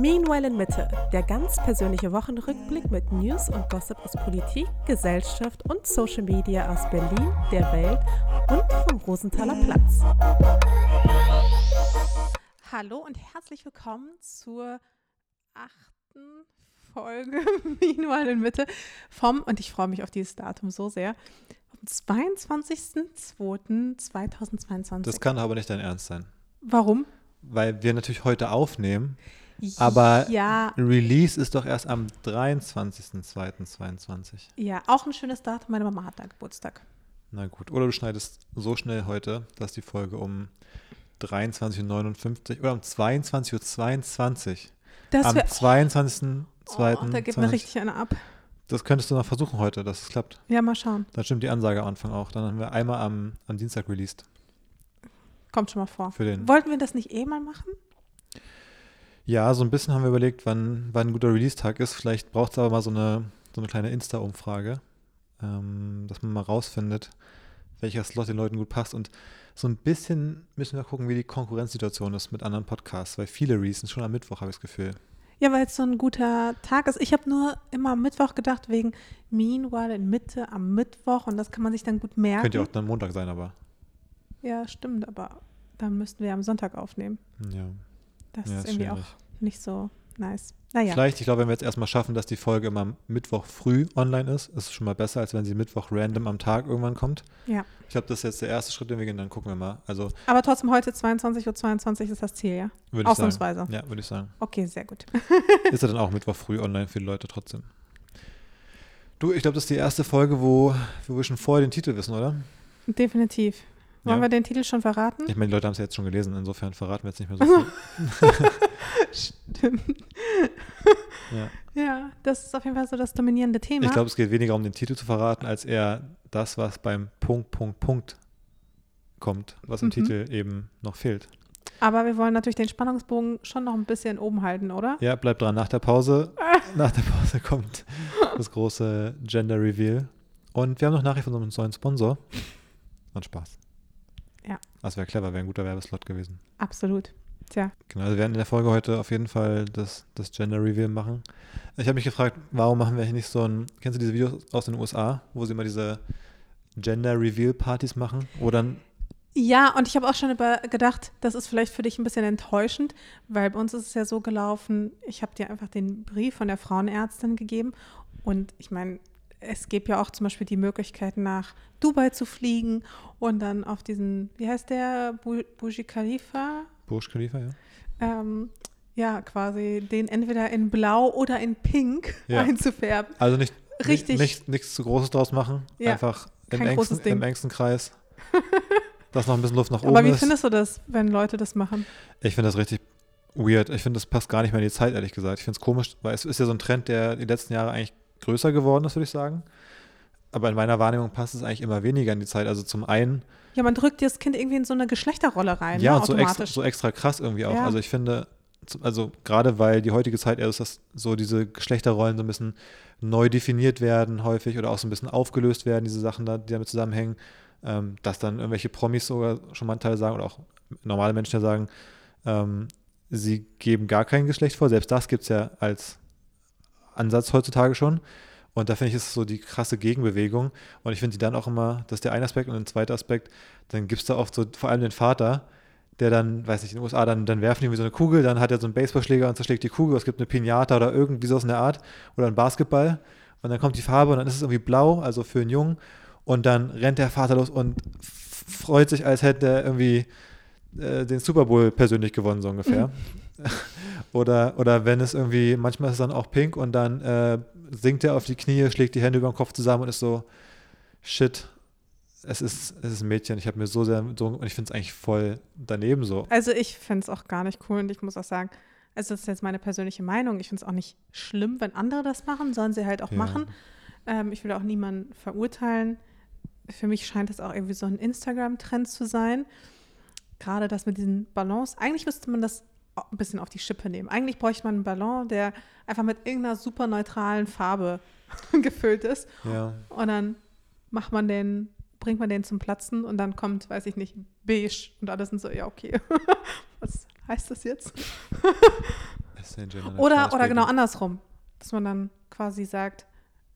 Meanwhile in Mitte, der ganz persönliche Wochenrückblick mit News und Gossip aus Politik, Gesellschaft und Social Media aus Berlin, der Welt und vom Rosenthaler Platz. Hallo und herzlich willkommen zur achten Folge Meanwhile in Mitte vom, und ich freue mich auf dieses Datum so sehr, vom 22.02.2022. Das kann aber nicht dein Ernst sein. Warum? Weil wir natürlich heute aufnehmen, aber ja, Release ist doch erst am 23.02.22. ja, auch ein schönes Datum. Meine Mama hat da Geburtstag. Na gut. Oder du schneidest so schnell heute, dass die Folge um 23.59 Uhr oder um 22.22 Uhr. Das Am wär, 22.02. oh, da gibt mir richtig eine ab. Das könntest du noch versuchen heute, dass es klappt. Ja, mal schauen. Dann stimmt die Ansage am Anfang auch. Dann haben wir einmal am, am Dienstag released. Kommt schon mal vor. Für den. Wollten wir das nicht eh mal machen? Ja, so ein bisschen haben wir überlegt, wann, wann ein guter Release-Tag ist. Vielleicht braucht es aber mal so eine, so eine kleine Insta-Umfrage, ähm, dass man mal rausfindet, welcher Slot den Leuten gut passt. Und so ein bisschen müssen wir gucken, wie die Konkurrenzsituation ist mit anderen Podcasts, weil viele releasen schon am Mittwoch, habe ich das Gefühl. Ja, weil es so ein guter Tag ist. Ich habe nur immer am Mittwoch gedacht, wegen Meanwhile in Mitte am Mittwoch und das kann man sich dann gut merken. Könnte ja auch dann Montag sein, aber Ja, stimmt, aber dann müssten wir am Sonntag aufnehmen. ja. Das Ja, ist ist irgendwie schwierig. auch nicht so nice. Naja, Vielleicht, ich glaube, wenn wir jetzt erstmal schaffen, dass die Folge immer Mittwoch früh online ist, ist es schon mal besser, als wenn sie Mittwoch random am Tag irgendwann kommt. ja. Ich glaube, das ist jetzt der erste Schritt, den wir gehen, dann gucken wir mal. Also Aber trotzdem heute 22.22 Uhr ist das Ziel, ja? würde ich Ausnahmsweise. sagen. Ja, würde ich sagen. Okay, sehr gut. Ist er dann auch Mittwoch früh online für die Leute trotzdem. Du, ich glaube, das ist die erste Folge, wo, wo wir schon vorher den Titel wissen, oder? Definitiv. Wollen Ja. wir den Titel schon verraten? Ich meine, die Leute haben es ja jetzt schon gelesen, insofern verraten wir jetzt nicht mehr so viel. Stimmt. ja. Ja, das ist auf jeden Fall so das dominierende Thema. Ich glaube, es geht weniger um den Titel zu verraten, als eher das, was beim Punkt, Punkt, Punkt kommt, was im Mhm. Titel eben noch fehlt. Aber wir wollen natürlich den Spannungsbogen schon noch ein bisschen oben halten, oder? Ja, bleibt dran. Nach der Pause, nach der Pause kommt das große Gender Reveal. Und wir haben noch Nachricht von unserem neuen Sponsor. Und Spaß. Ja. Das wäre clever, wäre ein guter Werbeslot gewesen. Absolut. Tja, Genau, also wir werden in der Folge heute auf jeden Fall das, das Gender Reveal machen. Ich habe mich gefragt, warum machen wir hier nicht so ein, kennst du diese Videos aus den USA, wo sie immer diese Gender Reveal Partys machen, wo dann, Ja, und ich habe auch schon über gedacht, das ist vielleicht für dich ein bisschen enttäuschend, weil bei uns ist es ja so gelaufen, ich habe dir einfach den Brief von der Frauenärztin gegeben und ich meine, es gibt ja auch zum Beispiel die Möglichkeit, nach Dubai zu fliegen und dann auf diesen, wie heißt der, Bu- Burj Khalifa, Burj Khalifa, ja? ähm, ja, quasi den entweder in Blau oder in Pink Ja. einzufärben. Also nicht, Richtig. nicht, nichts zu Großes draus machen, Ja, einfach im kein großes engsten, im engsten Kreis, dass noch ein bisschen Luft nach oben Aber wie ist. findest du das, wenn Leute das machen? Ich finde das richtig weird. Ich finde, das passt gar nicht mehr in die Zeit, ehrlich gesagt. Ich finde es komisch, weil es ist ja so ein Trend, der die letzten Jahre eigentlich größer geworden ist, würde ich sagen. Aber in meiner Wahrnehmung passt es eigentlich immer weniger in die Zeit. Also zum einen, Ja, man drückt das Kind irgendwie in so eine Geschlechterrolle rein, ja, ne, und so extra, so extra krass irgendwie auch. Ja. Also ich finde, also gerade weil die heutige Zeit eher ist, dass so diese Geschlechterrollen so ein bisschen neu definiert werden häufig oder auch so ein bisschen aufgelöst werden, diese Sachen da, die damit zusammenhängen, ähm, dass dann irgendwelche Promis sogar schon mal einen Teil sagen oder auch normale Menschen ja sagen, ähm, sie geben gar kein Geschlecht vor. Selbst das gibt es ja als Ansatz heutzutage schon. Und da finde ich, ist so die krasse Gegenbewegung. Und ich finde die dann auch immer, das ist der eine Aspekt. Und ein zweiter Aspekt, dann gibt es da oft so vor allem den Vater, der dann, weiß nicht, in den USA, dann, dann werfen die irgendwie so eine Kugel, dann hat er so einen Baseballschläger und zerschlägt die Kugel, es gibt eine Pinata oder irgendwie sowas in der Art oder ein Basketball und dann kommt die Farbe und dann ist es irgendwie blau, also für einen Jungen und dann rennt der Vater los und freut sich, als hätte er irgendwie äh, den Super Bowl persönlich gewonnen, so ungefähr. oder, oder wenn es irgendwie, manchmal ist es dann auch pink und dann äh, sinkt er auf die Knie, schlägt die Hände über den Kopf zusammen und ist so, shit, es ist, es ist ein Mädchen. Ich habe mir so sehr, so, und ich finde es eigentlich voll daneben so. Also ich finde es auch gar nicht cool und ich muss auch sagen, also das ist jetzt meine persönliche Meinung, ich finde es auch nicht schlimm, wenn andere das machen, sollen sie halt auch Ja. machen. Ähm, ich will auch niemanden verurteilen. Für mich scheint es auch irgendwie so ein Instagram-Trend zu sein. Gerade das mit diesen Ballons. Eigentlich müsste man das ein bisschen auf die Schippe nehmen. Eigentlich bräuchte man einen Ballon, der einfach mit irgendeiner super neutralen Farbe gefüllt ist. Ja. Und dann macht man den, bringt man den zum Platzen und dann kommt, weiß ich nicht, beige und alle sind so, ja, okay. Was heißt das jetzt? Oder, oder genau andersrum. Dass man dann quasi sagt,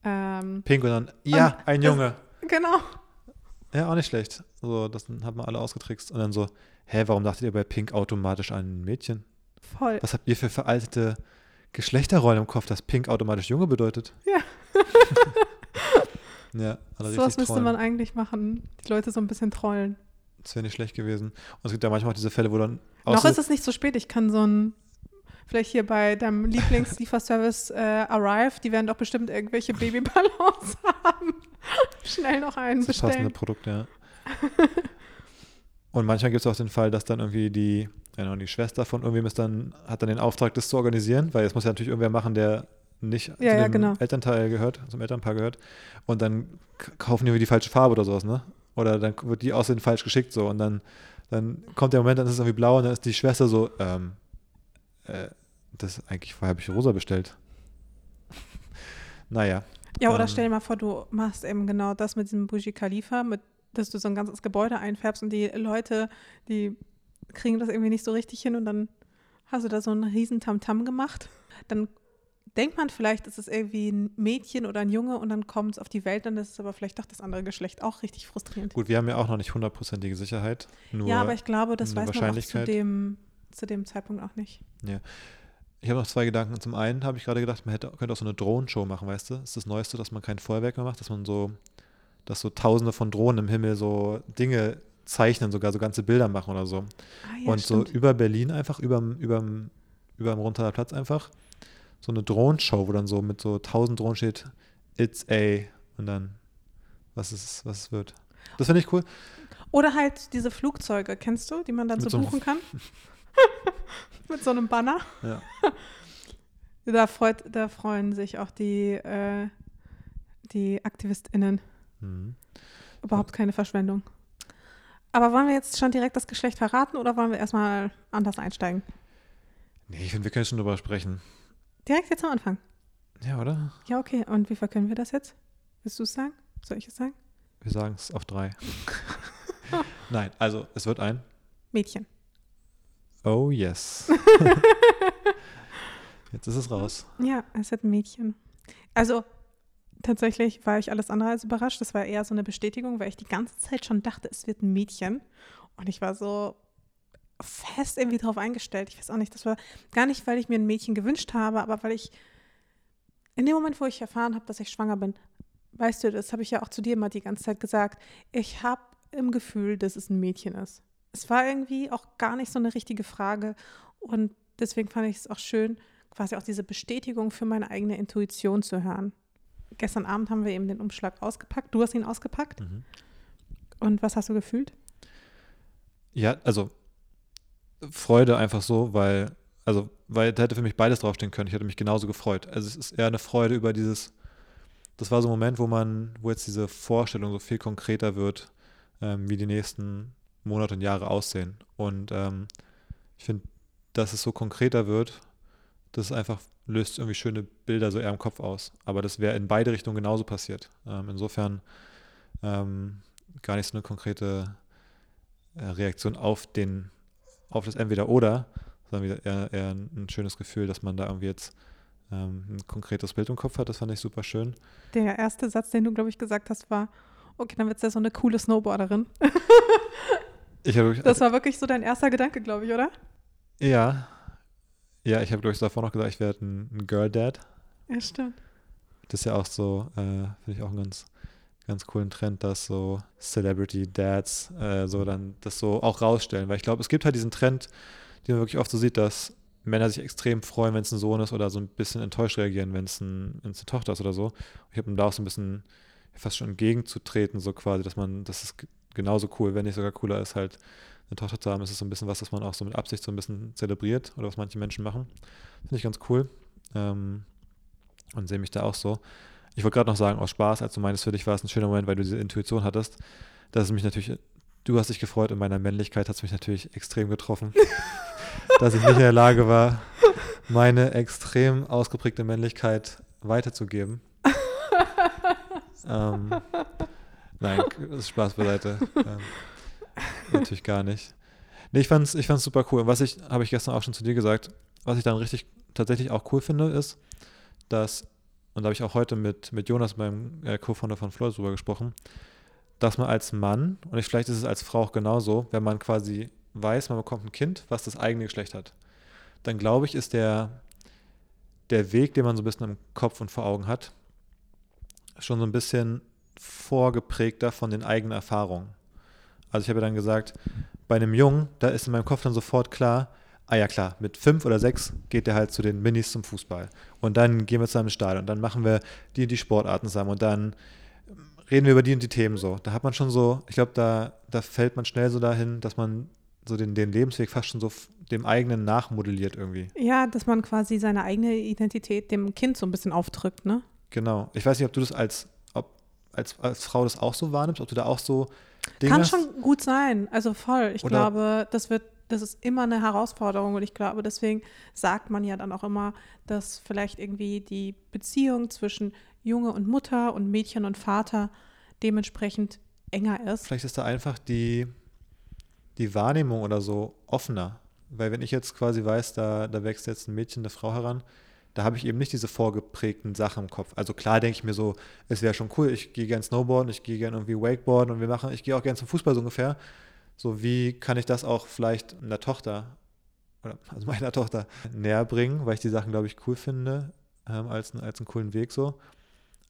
ähm, Pink und dann, ja, ein das- Junge. genau. Ja, auch nicht schlecht. So, das hat man alle ausgetrickst. Und dann so, hä, warum dachtet ihr bei Pink automatisch an ein Mädchen? Voll. Was habt ihr für veraltete Geschlechterrollen im Kopf, dass Pink automatisch Junge bedeutet? Ja. ja, alle So was müsste man eigentlich machen. Die Leute so ein bisschen trollen. Das wäre nicht schlecht gewesen. Und es gibt ja manchmal auch diese Fälle, wo dann Noch ist es nicht so spät. Ich kann so ein, vielleicht hier bei deinem Lieblingslieferservice äh, Arrive, die werden doch bestimmt irgendwelche Babyballons haben. Schnell noch einen das passende bestellen. Produkt, ja. Und manchmal gibt es auch den Fall, dass dann irgendwie die, ja, die Schwester von irgendwem ist dann, hat dann den Auftrag, das zu organisieren, weil es muss ja natürlich irgendwer machen, der nicht zu Ja, ja, dem genau. Elternteil gehört, zum Elternpaar gehört. Und dann kaufen die irgendwie die falsche Farbe oder sowas, ne? Oder dann wird die aussehen falsch geschickt so und dann, dann kommt der Moment, dann ist es irgendwie blau und dann ist die Schwester so, ähm, äh, das eigentlich vorher habe ich rosa bestellt. naja. Ja, oder Ähm. stell dir mal vor, du machst eben genau das mit diesem Burj Khalifa, mit, dass du so ein ganzes Gebäude einfärbst und die Leute, die kriegen das irgendwie nicht so richtig hin und dann hast du da so einen riesen Tamtam gemacht. Dann denkt man vielleicht, es ist irgendwie ein Mädchen oder ein Junge und dann kommt es auf die Welt, dann ist es aber vielleicht doch das andere Geschlecht auch richtig frustrierend. Gut, wir haben ja auch noch nicht hundertprozentige Sicherheit. Nur ja, aber ich glaube, das weiß man auch zu dem, zu dem Zeitpunkt auch nicht. Ich habe noch zwei Gedanken. Zum einen habe ich gerade gedacht, man hätte, könnte auch so eine Drohnenshow machen, weißt du? Das ist das Neueste, dass man kein Feuerwerk mehr macht, dass man so, dass so tausende von Drohnen im Himmel so Dinge zeichnen, sogar so ganze Bilder machen oder so. Ah, ja, und so stimmt. über Berlin einfach, überm, überm, überm Platz einfach, so eine Drohnenshow, wo dann so mit so tausend Drohnen steht, it's a, und dann, was es, was wird. Das finde ich cool. Oder halt diese Flugzeuge, kennst du, die man dann Mit so so buchen kann? Mit so einem Banner. Ja. Da, freut, da freuen sich auch die, äh, die AktivistInnen. Mhm. Überhaupt keine Verschwendung. Aber wollen wir jetzt schon direkt das Geschlecht verraten oder wollen wir erstmal anders einsteigen? Nee, ich finde, wir können schon drüber sprechen. Direkt jetzt am Anfang. Ja, oder? Ja, okay. Und wie verkünden wir das jetzt? Willst du es sagen? Soll ich es sagen? Wir sagen es auf drei. Nein, also es wird ein Mädchen. Oh yes. Jetzt ist es raus. Ja, es wird ein Mädchen. Also tatsächlich war ich alles andere als überrascht. Das war eher so eine Bestätigung, weil ich die ganze Zeit schon dachte, es wird ein Mädchen. Und ich war so fest irgendwie drauf eingestellt. Ich weiß auch nicht, das war gar nicht, weil ich mir ein Mädchen gewünscht habe, aber weil ich in dem Moment, wo ich erfahren habe, dass ich schwanger bin, weißt du, das habe ich ja auch zu dir immer die ganze Zeit gesagt, ich habe im Gefühl, dass es ein Mädchen ist. Es war irgendwie auch gar nicht so eine richtige Frage und deswegen fand ich es auch schön, quasi auch diese Bestätigung für meine eigene Intuition zu hören. Gestern Abend haben wir eben den Umschlag ausgepackt. Du hast ihn ausgepackt. Mhm. Und was hast du gefühlt? Ja, also Freude einfach so, weil, also, weil da hätte für mich beides draufstehen können. Ich hätte mich genauso gefreut. Also es ist eher eine Freude über dieses, das war so ein Moment, wo man, wo jetzt diese Vorstellung so viel konkreter wird, ähm, wie die nächsten Monate und Jahre aussehen. Und ähm, ich finde, dass es so konkreter wird, das ist einfach löst irgendwie schöne Bilder so eher im Kopf aus. Aber das wäre in beide Richtungen genauso passiert. Ähm, insofern ähm, gar nicht so eine konkrete äh, Reaktion auf den, auf das Entweder-Oder, sondern wieder eher, eher ein, schönes Gefühl, dass man da irgendwie jetzt ähm, ein konkretes Bild im Kopf hat. Das fand ich super schön. Der erste Satz, den du, glaube ich, gesagt hast, war, okay, dann wird es ja so eine coole Snowboarderin. Ich habe Das war wirklich so dein erster Gedanke, glaube ich, oder? ja, ja, ich habe glaube ich davor noch gesagt, ich werde ein, ein Girl Dad. Ja, stimmt. Das ist ja auch so, äh, finde ich auch einen ganz, ganz coolen Trend, dass so Celebrity Dads äh, so dann das so auch rausstellen. Weil ich glaube, es gibt halt diesen Trend, den man wirklich oft so sieht, dass Männer sich extrem freuen, wenn es ein Sohn ist oder so ein bisschen enttäuscht reagieren, wenn es ein, eine Tochter ist oder so. Ich habe da auch so ein bisschen fast schon entgegenzutreten, so quasi, dass man, das ist g- genauso cool, wenn nicht sogar cooler ist, halt eine Tochter zu haben, ist es so ein bisschen was, was man auch so mit Absicht so ein bisschen zelebriert oder was manche Menschen machen. Finde ich ganz cool. Ähm, und sehe mich da auch so. Ich wollte gerade noch sagen, aus Spaß, als du meinst, für dich war es ein schöner Moment, weil du diese Intuition hattest, dass es mich natürlich, du hast dich gefreut, in meiner Männlichkeit hat es mich natürlich extrem getroffen, dass ich nicht in der Lage war, meine extrem ausgeprägte Männlichkeit weiterzugeben. ähm, nein, das ist Spaß beiseite. Ähm, natürlich gar nicht. Nee, ich fand's, ich fand's super cool. Und was ich, habe ich gestern auch schon zu dir gesagt, was ich dann richtig tatsächlich auch cool finde, ist, dass, und da habe ich auch heute mit, mit Jonas, meinem äh, Co-Founder von Floyd, drüber gesprochen, dass man als Mann, und ich, vielleicht ist es als Frau auch genauso, wenn man quasi weiß, man bekommt ein Kind, was das eigene Geschlecht hat, dann glaube ich, ist der, der Weg, den man so ein bisschen im Kopf und vor Augen hat, schon so ein bisschen vorgeprägter von den eigenen Erfahrungen. Also ich habe dann gesagt, bei einem Jungen, da ist in meinem Kopf dann sofort klar, ah ja klar, mit fünf oder sechs geht er halt zu den Minis zum Fußball. Und dann gehen wir zu einem Stadion und dann machen wir die die Sportarten zusammen und dann reden wir über die und die Themen so. Da hat man schon so, ich glaube, da, da fällt man schnell so dahin, dass man so den, den Lebensweg fast schon so dem eigenen nachmodelliert irgendwie. Ja, dass man quasi seine eigene Identität dem Kind so ein bisschen aufdrückt, ne? Genau. Ich weiß nicht, ob du das als, ob, als, als Frau das auch so wahrnimmst, ob du da auch so Dinge Kann schon gut sein. Also voll. Ich glaube, das wird, das ist immer eine Herausforderung und ich glaube, deswegen sagt man ja dann auch immer, dass vielleicht irgendwie die Beziehung zwischen Junge und Mutter und Mädchen und Vater dementsprechend enger ist. Vielleicht ist da einfach die, die Wahrnehmung oder so offener. Weil wenn ich jetzt quasi weiß, da, da wächst jetzt ein Mädchen, eine Frau heran, da habe ich eben nicht diese vorgeprägten Sachen im Kopf. Also klar denke ich mir so, es wäre schon cool, ich gehe gern Snowboarden, ich gehe gern irgendwie Wakeboarden und wir machen, ich gehe auch gern zum Fußball so ungefähr. So wie kann ich das auch vielleicht einer Tochter oder also meiner Tochter näher bringen, weil ich die Sachen, glaube ich, cool finde, ähm, als, als einen coolen Weg so.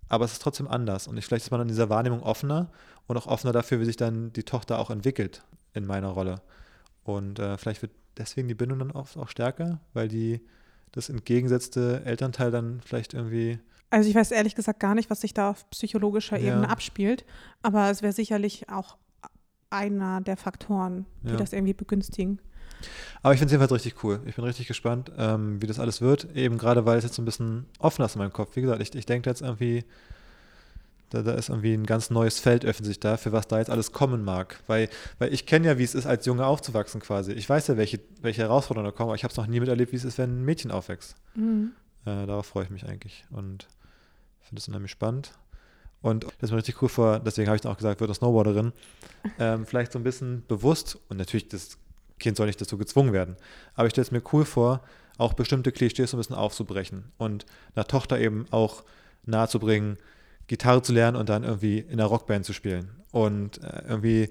Aber es ist trotzdem anders und ich, vielleicht ist man in dieser Wahrnehmung offener und auch offener dafür, wie sich dann die Tochter auch entwickelt in meiner Rolle. Und äh, vielleicht wird deswegen die Bindung dann oft auch stärker, weil die das entgegengesetzte Elternteil dann vielleicht irgendwie Also ich weiß ehrlich gesagt gar nicht, was sich da auf psychologischer Ja. Ebene abspielt, aber es wäre sicherlich auch einer der Faktoren, die Ja. das irgendwie begünstigen. Aber ich finde es jedenfalls richtig cool. Ich bin richtig gespannt, ähm, wie das alles wird. Eben gerade, weil es jetzt so ein bisschen offen ist in meinem Kopf. Wie gesagt, ich, ich denke jetzt irgendwie, da, da ist irgendwie ein ganz neues Feld öffnet sich da, für was da jetzt alles kommen mag. Weil, weil ich kenne ja, wie es ist, als Junge aufzuwachsen quasi. Ich weiß ja, welche, welche Herausforderungen da kommen, aber ich habe es noch nie miterlebt, wie es ist, wenn ein Mädchen aufwächst. Mhm. Äh, darauf freue ich mich eigentlich und finde es unheimlich spannend. Und das ist mir richtig cool vor, deswegen habe ich dann auch gesagt, wird eine Snowboarderin. Ähm, vielleicht so ein bisschen bewusst, und natürlich, das Kind soll nicht dazu gezwungen werden, aber ich stelle es mir cool vor, auch bestimmte Klischees so ein bisschen aufzubrechen und einer Tochter eben auch nahezubringen, Gitarre zu lernen und dann irgendwie in einer Rockband zu spielen und äh, irgendwie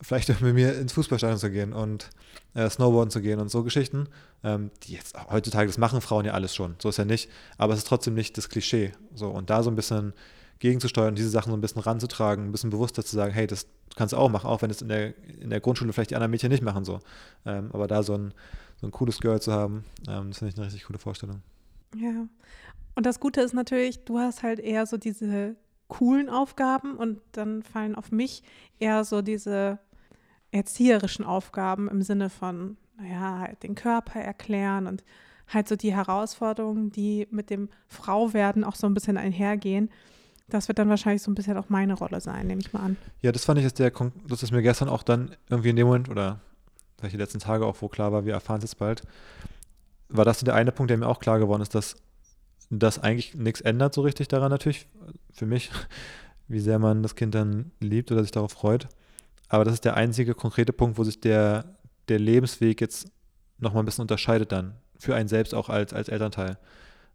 vielleicht mit mir ins Fußballstadion zu gehen und äh, Snowboarden zu gehen und so Geschichten, ähm, die jetzt heutzutage, das machen Frauen ja alles schon, so ist ja nicht, aber es ist trotzdem nicht das Klischee. So, und da so ein bisschen gegenzusteuern, diese Sachen so ein bisschen ranzutragen, ein bisschen bewusster zu sagen, hey, das kannst du auch machen, auch wenn es in der, in der Grundschule vielleicht die anderen Mädchen nicht machen so. Ähm, aber da so ein, so ein cooles Girl zu haben, ähm, das finde ich eine richtig coole Vorstellung. Ja. Und das Gute ist natürlich, du hast halt eher so diese coolen Aufgaben und dann fallen auf mich eher so diese erzieherischen Aufgaben im Sinne von, naja, halt den Körper erklären und halt so die Herausforderungen, die mit dem Frauwerden auch so ein bisschen einhergehen. Das wird dann wahrscheinlich so ein bisschen auch meine Rolle sein, nehme ich mal an. Ja, das fand ich jetzt der, das ist mir gestern auch dann irgendwie in dem Moment oder vielleicht die letzten Tage auch, wo klar war, wir erfahren es jetzt bald, war das so der eine Punkt, der mir auch klar geworden ist, dass das eigentlich nichts ändert so richtig daran natürlich, für mich, wie sehr man das Kind dann liebt oder sich darauf freut. Aber das ist der einzige konkrete Punkt, wo sich der, der Lebensweg jetzt nochmal ein bisschen unterscheidet dann, für einen selbst auch als, als Elternteil.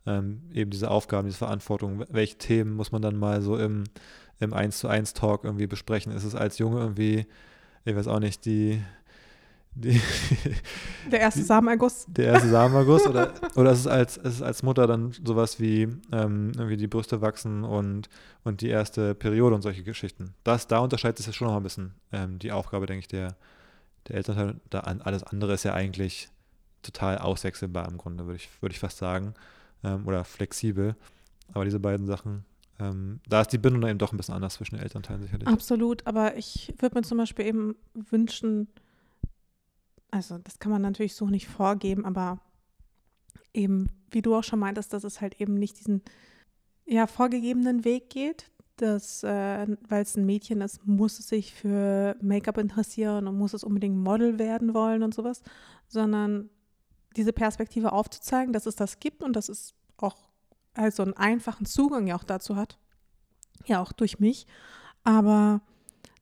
Ähm, eben diese Aufgaben, diese Verantwortung, welche Themen muss man dann mal so im, im 1 zu 1 Talk irgendwie besprechen? Ist es als Junge irgendwie, ich weiß auch nicht, die, die Der erste Samenerguss. der erste Samenerguss oder, oder ist es als, ist es als Mutter dann sowas wie ähm, irgendwie die Brüste wachsen und, und die erste Periode und solche Geschichten? Das, da unterscheidet sich ja schon noch ein bisschen ähm, die Aufgabe, denke ich, der, der Elternteil. Da alles andere ist ja eigentlich total auswechselbar im Grunde, würde ich, würde ich fast sagen. Ähm, oder flexibel. Aber diese beiden Sachen, ähm, da ist die Bindung dann eben doch ein bisschen anders zwischen den Elternteilen sicherlich. Absolut, aber ich würde mir zum Beispiel eben wünschen, also das kann man natürlich so nicht vorgeben, aber eben, wie du auch schon meintest, dass es halt eben nicht diesen ja, vorgegebenen Weg geht, dass, äh, weil es ein Mädchen ist, muss es sich für Make-up interessieren und muss es unbedingt Model werden wollen und sowas, sondern diese Perspektive aufzuzeigen, dass es das gibt und dass es auch also einen einfachen Zugang ja auch dazu hat, ja auch durch mich, aber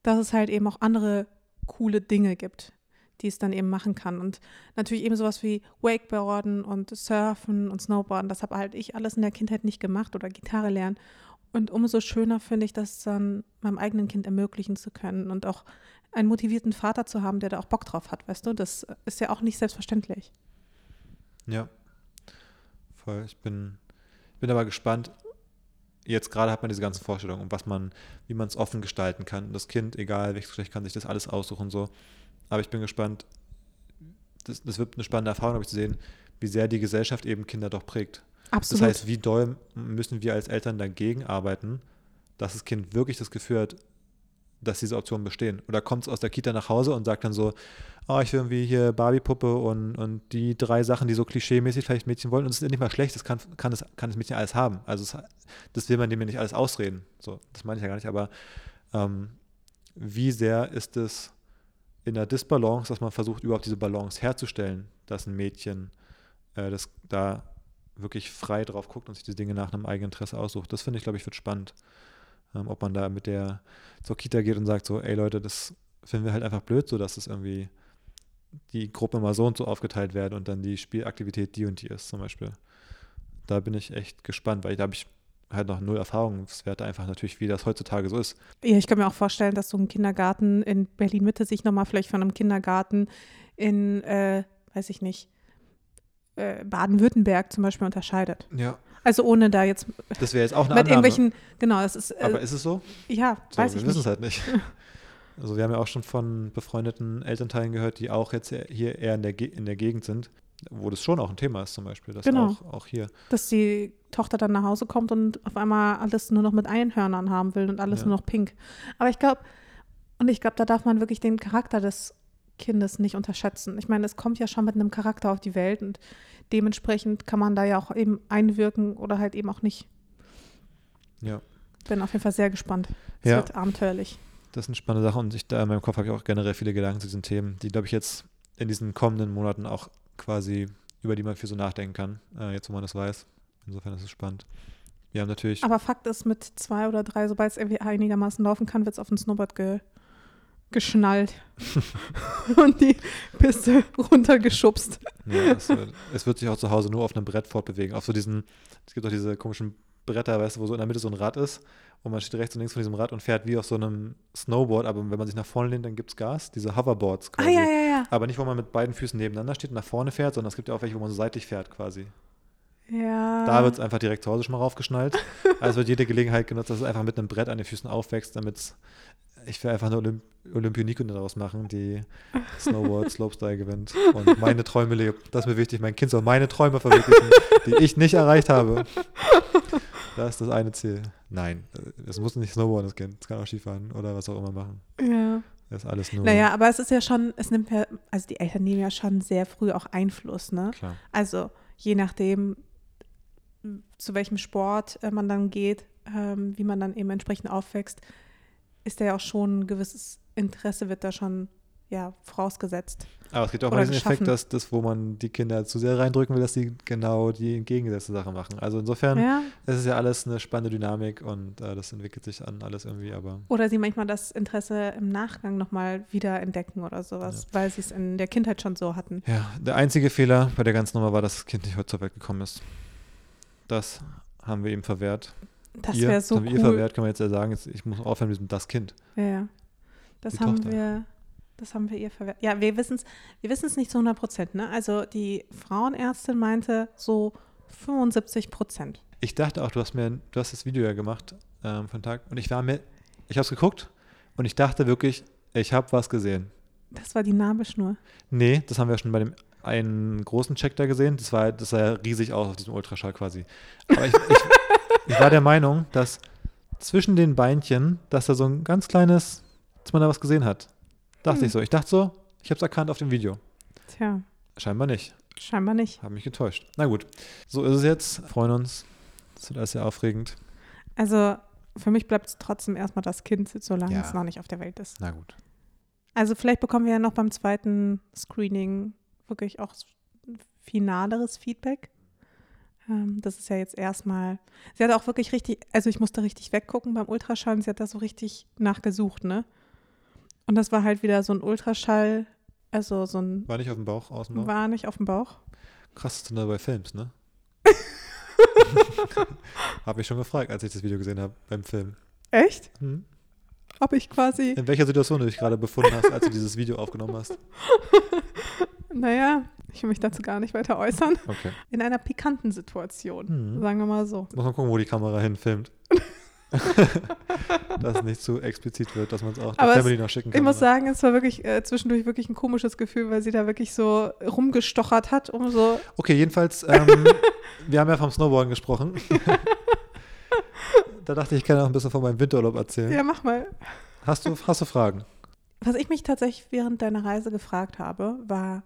dass es halt eben auch andere coole Dinge gibt, die es dann eben machen kann. Und natürlich eben sowas wie Wakeboarden und Surfen und Snowboarden, das habe halt ich alles in der Kindheit nicht gemacht oder Gitarre lernen. Und umso schöner finde ich, das dann meinem eigenen Kind ermöglichen zu können und auch einen motivierten Vater zu haben, der da auch Bock drauf hat, weißt du? Das ist ja auch nicht selbstverständlich. Ja, voll. Ich bin, bin aber gespannt. Jetzt gerade hat man diese ganzen Vorstellungen, um was man, wie man es offen gestalten kann. Das Kind, egal welches Geschlecht, kann sich das alles aussuchen so. Aber ich bin gespannt. Das, das wird eine spannende Erfahrung, habe ich zu sehen, wie sehr die Gesellschaft eben Kinder doch prägt. Absolut. Das heißt, wie doll müssen wir als Eltern dagegen arbeiten, dass das Kind wirklich das Gefühl hat, dass diese Optionen bestehen. Oder kommt es aus der Kita nach Hause und sagt dann so, oh, ich will irgendwie hier Barbie-Puppe und, und die drei Sachen, die so klischee-mäßig vielleicht Mädchen wollen. Und es ist nicht mal schlecht, das kann, kann, das, kann das Mädchen alles haben. Also es, das will man dem ja nicht alles ausreden. So, das meine ich ja gar nicht. Aber ähm, wie sehr ist es in der Disbalance, dass man versucht, überhaupt diese Balance herzustellen, dass ein Mädchen äh, das da wirklich frei drauf guckt und sich die Dinge nach einem eigenen Interesse aussucht. Das finde ich, glaube ich, wird spannend. Ähm, ob man da mit der zur Kita geht und sagt so, ey Leute, das finden wir halt einfach blöd, so dass es irgendwie die Gruppe mal so und so aufgeteilt werden und dann die Spielaktivität die und die ist zum Beispiel. Da bin ich echt gespannt, weil da habe ich halt noch null Erfahrungswerte einfach natürlich, wie das heutzutage so ist. Ja, ich kann mir auch vorstellen, dass so ein Kindergarten in Berlin-Mitte sich nochmal vielleicht von einem Kindergarten in, äh, weiß ich nicht, äh, Baden-Württemberg zum Beispiel unterscheidet. Ja. Also ohne da jetzt Das wäre jetzt auch eine mit Annahme. irgendwelchen, genau, es ist, äh, Aber ist es so? ja, So, weiß wir ich wissen nicht. es halt nicht. Also wir haben ja auch schon von befreundeten Elternteilen gehört, die auch jetzt hier eher in der, Ge in der Gegend sind, wo das schon auch ein Thema ist zum Beispiel. Das Genau. auch, auch hier. Dass die Tochter dann nach Hause kommt und auf einmal alles nur noch mit Einhörnern haben will und alles Ja. nur noch pink. Aber ich glaube, und ich glaube, da darf man wirklich den Charakter des Kindes nicht unterschätzen. Ich meine, es kommt ja schon mit einem Charakter auf die Welt und dementsprechend kann man da ja auch eben einwirken oder halt eben auch nicht. Ja. Bin auf jeden Fall sehr gespannt. Es Ja. wird abenteuerlich. Das ist eine spannende Sache und ich, da in meinem Kopf habe ich auch generell viele Gedanken zu diesen Themen, die, glaube ich, jetzt in diesen kommenden Monaten auch quasi, über die man viel so nachdenken kann, äh, jetzt wo man das weiß. Insofern ist es spannend. Wir haben natürlich, Aber Fakt ist, mit zwei oder drei, sobald es irgendwie einigermaßen laufen kann, wird es auf den Snowboard ge geschnallt und die Piste runtergeschubst. ja, es, wird, es wird sich auch zu Hause nur auf einem Brett fortbewegen. Auf so diesen, es gibt auch diese komischen Bretter, weißt du, wo so in der Mitte so ein Rad ist und man steht rechts und links von diesem Rad und fährt wie auf so einem Snowboard, aber wenn man sich nach vorne lehnt, dann gibt es Gas, diese Hoverboards Ah, quasi. ja, ja, ja. Aber nicht, wo man mit beiden Füßen nebeneinander steht und nach vorne fährt, sondern es gibt ja auch welche, wo man so seitlich fährt quasi. Ja. Da wird es einfach direkt zu Hause schon mal raufgeschnallt. Also wird jede Gelegenheit genutzt, dass es einfach mit einem Brett an den Füßen aufwächst, damit ich will einfach eine Olymp Olympionike daraus machen, die Snowboard Slopestyle gewinnt und meine Träume lebt. Das ist mir wichtig. Mein Kind soll meine Träume verwirklichen, die ich nicht erreicht habe. Das ist das eine Ziel. Nein, es muss nicht Snowboarden, das Kind. Es kann auch Skifahren oder was auch immer machen. ja. Das ist alles nur. Naja, aber es ist ja schon, es nimmt ja, also die Eltern nehmen ja schon sehr früh auch Einfluss, ne? Klar. Also je nachdem, zu welchem Sport äh, man dann geht, ähm, wie man dann eben entsprechend aufwächst, ist da ja auch schon ein gewisses Interesse, wird da schon ja vorausgesetzt. Aber es gibt auch mal diesen geschaffen. Effekt, dass das, wo man die Kinder zu sehr reindrücken will, dass sie genau die entgegengesetzte Sache machen. Also insofern Ja? es ist ja alles eine spannende Dynamik und äh, das entwickelt sich an alles irgendwie, aber Oder sie manchmal das Interesse im Nachgang nochmal wieder entdecken oder sowas, weil sie es in der Kindheit schon so hatten. ja, der einzige Fehler bei der ganzen Nummer war, dass das Kind nicht heute zur Welt gekommen ist. Das haben wir ihm verwehrt. Das wäre so haben wir ihr cool. verwehrt, kann man jetzt ja sagen. Jetzt, ich muss aufhören mit diesem das Kind. Ja, ja. Das Die haben Tochter. wir, das haben wir ihr verwehrt. Ja, wir wissen es, wir nicht zu 100 Prozent. Ne? Also die Frauenärztin meinte so 75 Prozent. Ich dachte auch, du hast mir, du hast das Video ja gemacht ähm, von Tag und ich war mir, ich habe es geguckt und ich dachte wirklich, ich habe was gesehen. Das war die Nabelschnur. Nee, das haben wir schon bei dem einen großen Check da gesehen. Das war, das sah ja riesig aus auf diesem Ultraschall quasi. Aber ich, ich, ich war der Meinung, dass zwischen den Beinchen, dass da so ein ganz kleines, dass man da was gesehen hat. Dachte Hm. ich so. Ich dachte so, ich habe es erkannt auf dem Video. Tja, Scheinbar nicht. scheinbar nicht. Habe mich getäuscht. Na gut, so ist es jetzt. Freuen uns. Das wird alles sehr aufregend. Also für mich bleibt es trotzdem erstmal das Kind, solange Ja. es noch nicht auf der Welt ist. Na gut. Also vielleicht bekommen wir ja noch beim zweiten Screening wirklich auch finaleres Feedback. Ähm, das ist ja jetzt erstmal. Sie hat auch wirklich richtig, also ich musste richtig weggucken beim Ultraschall. und Sie hat da so richtig nachgesucht, ne? Und das war halt wieder so ein Ultraschall Also so ein War nicht auf dem Bauch, Außenbauch? war nicht auf dem Bauch. Krass, das sind dabei Films, ne? habe ich schon gefragt, als ich das Video gesehen habe beim Film. Echt? Hm? Ob ich quasi, In welcher Situation du dich gerade befunden hast, als du dieses Video aufgenommen hast? naja, ich will mich dazu gar nicht weiter äußern. Okay. In einer pikanten Situation, Hm. sagen wir mal so. Muss man gucken, wo die Kamera hinfilmt. dass es nicht zu explizit wird, dass man es auch der Aber es- Family noch schicken kann. Ich muss sagen, es war wirklich äh, zwischendurch wirklich ein komisches Gefühl, weil sie da wirklich so rumgestochert hat, um so. Okay, jedenfalls, ähm, wir haben ja vom Snowboarden gesprochen. da dachte ich, ich kann auch ein bisschen von meinem Winterurlaub erzählen. Ja, mach mal. Hast, du, hast du Fragen? Was ich mich tatsächlich während deiner Reise gefragt habe, war,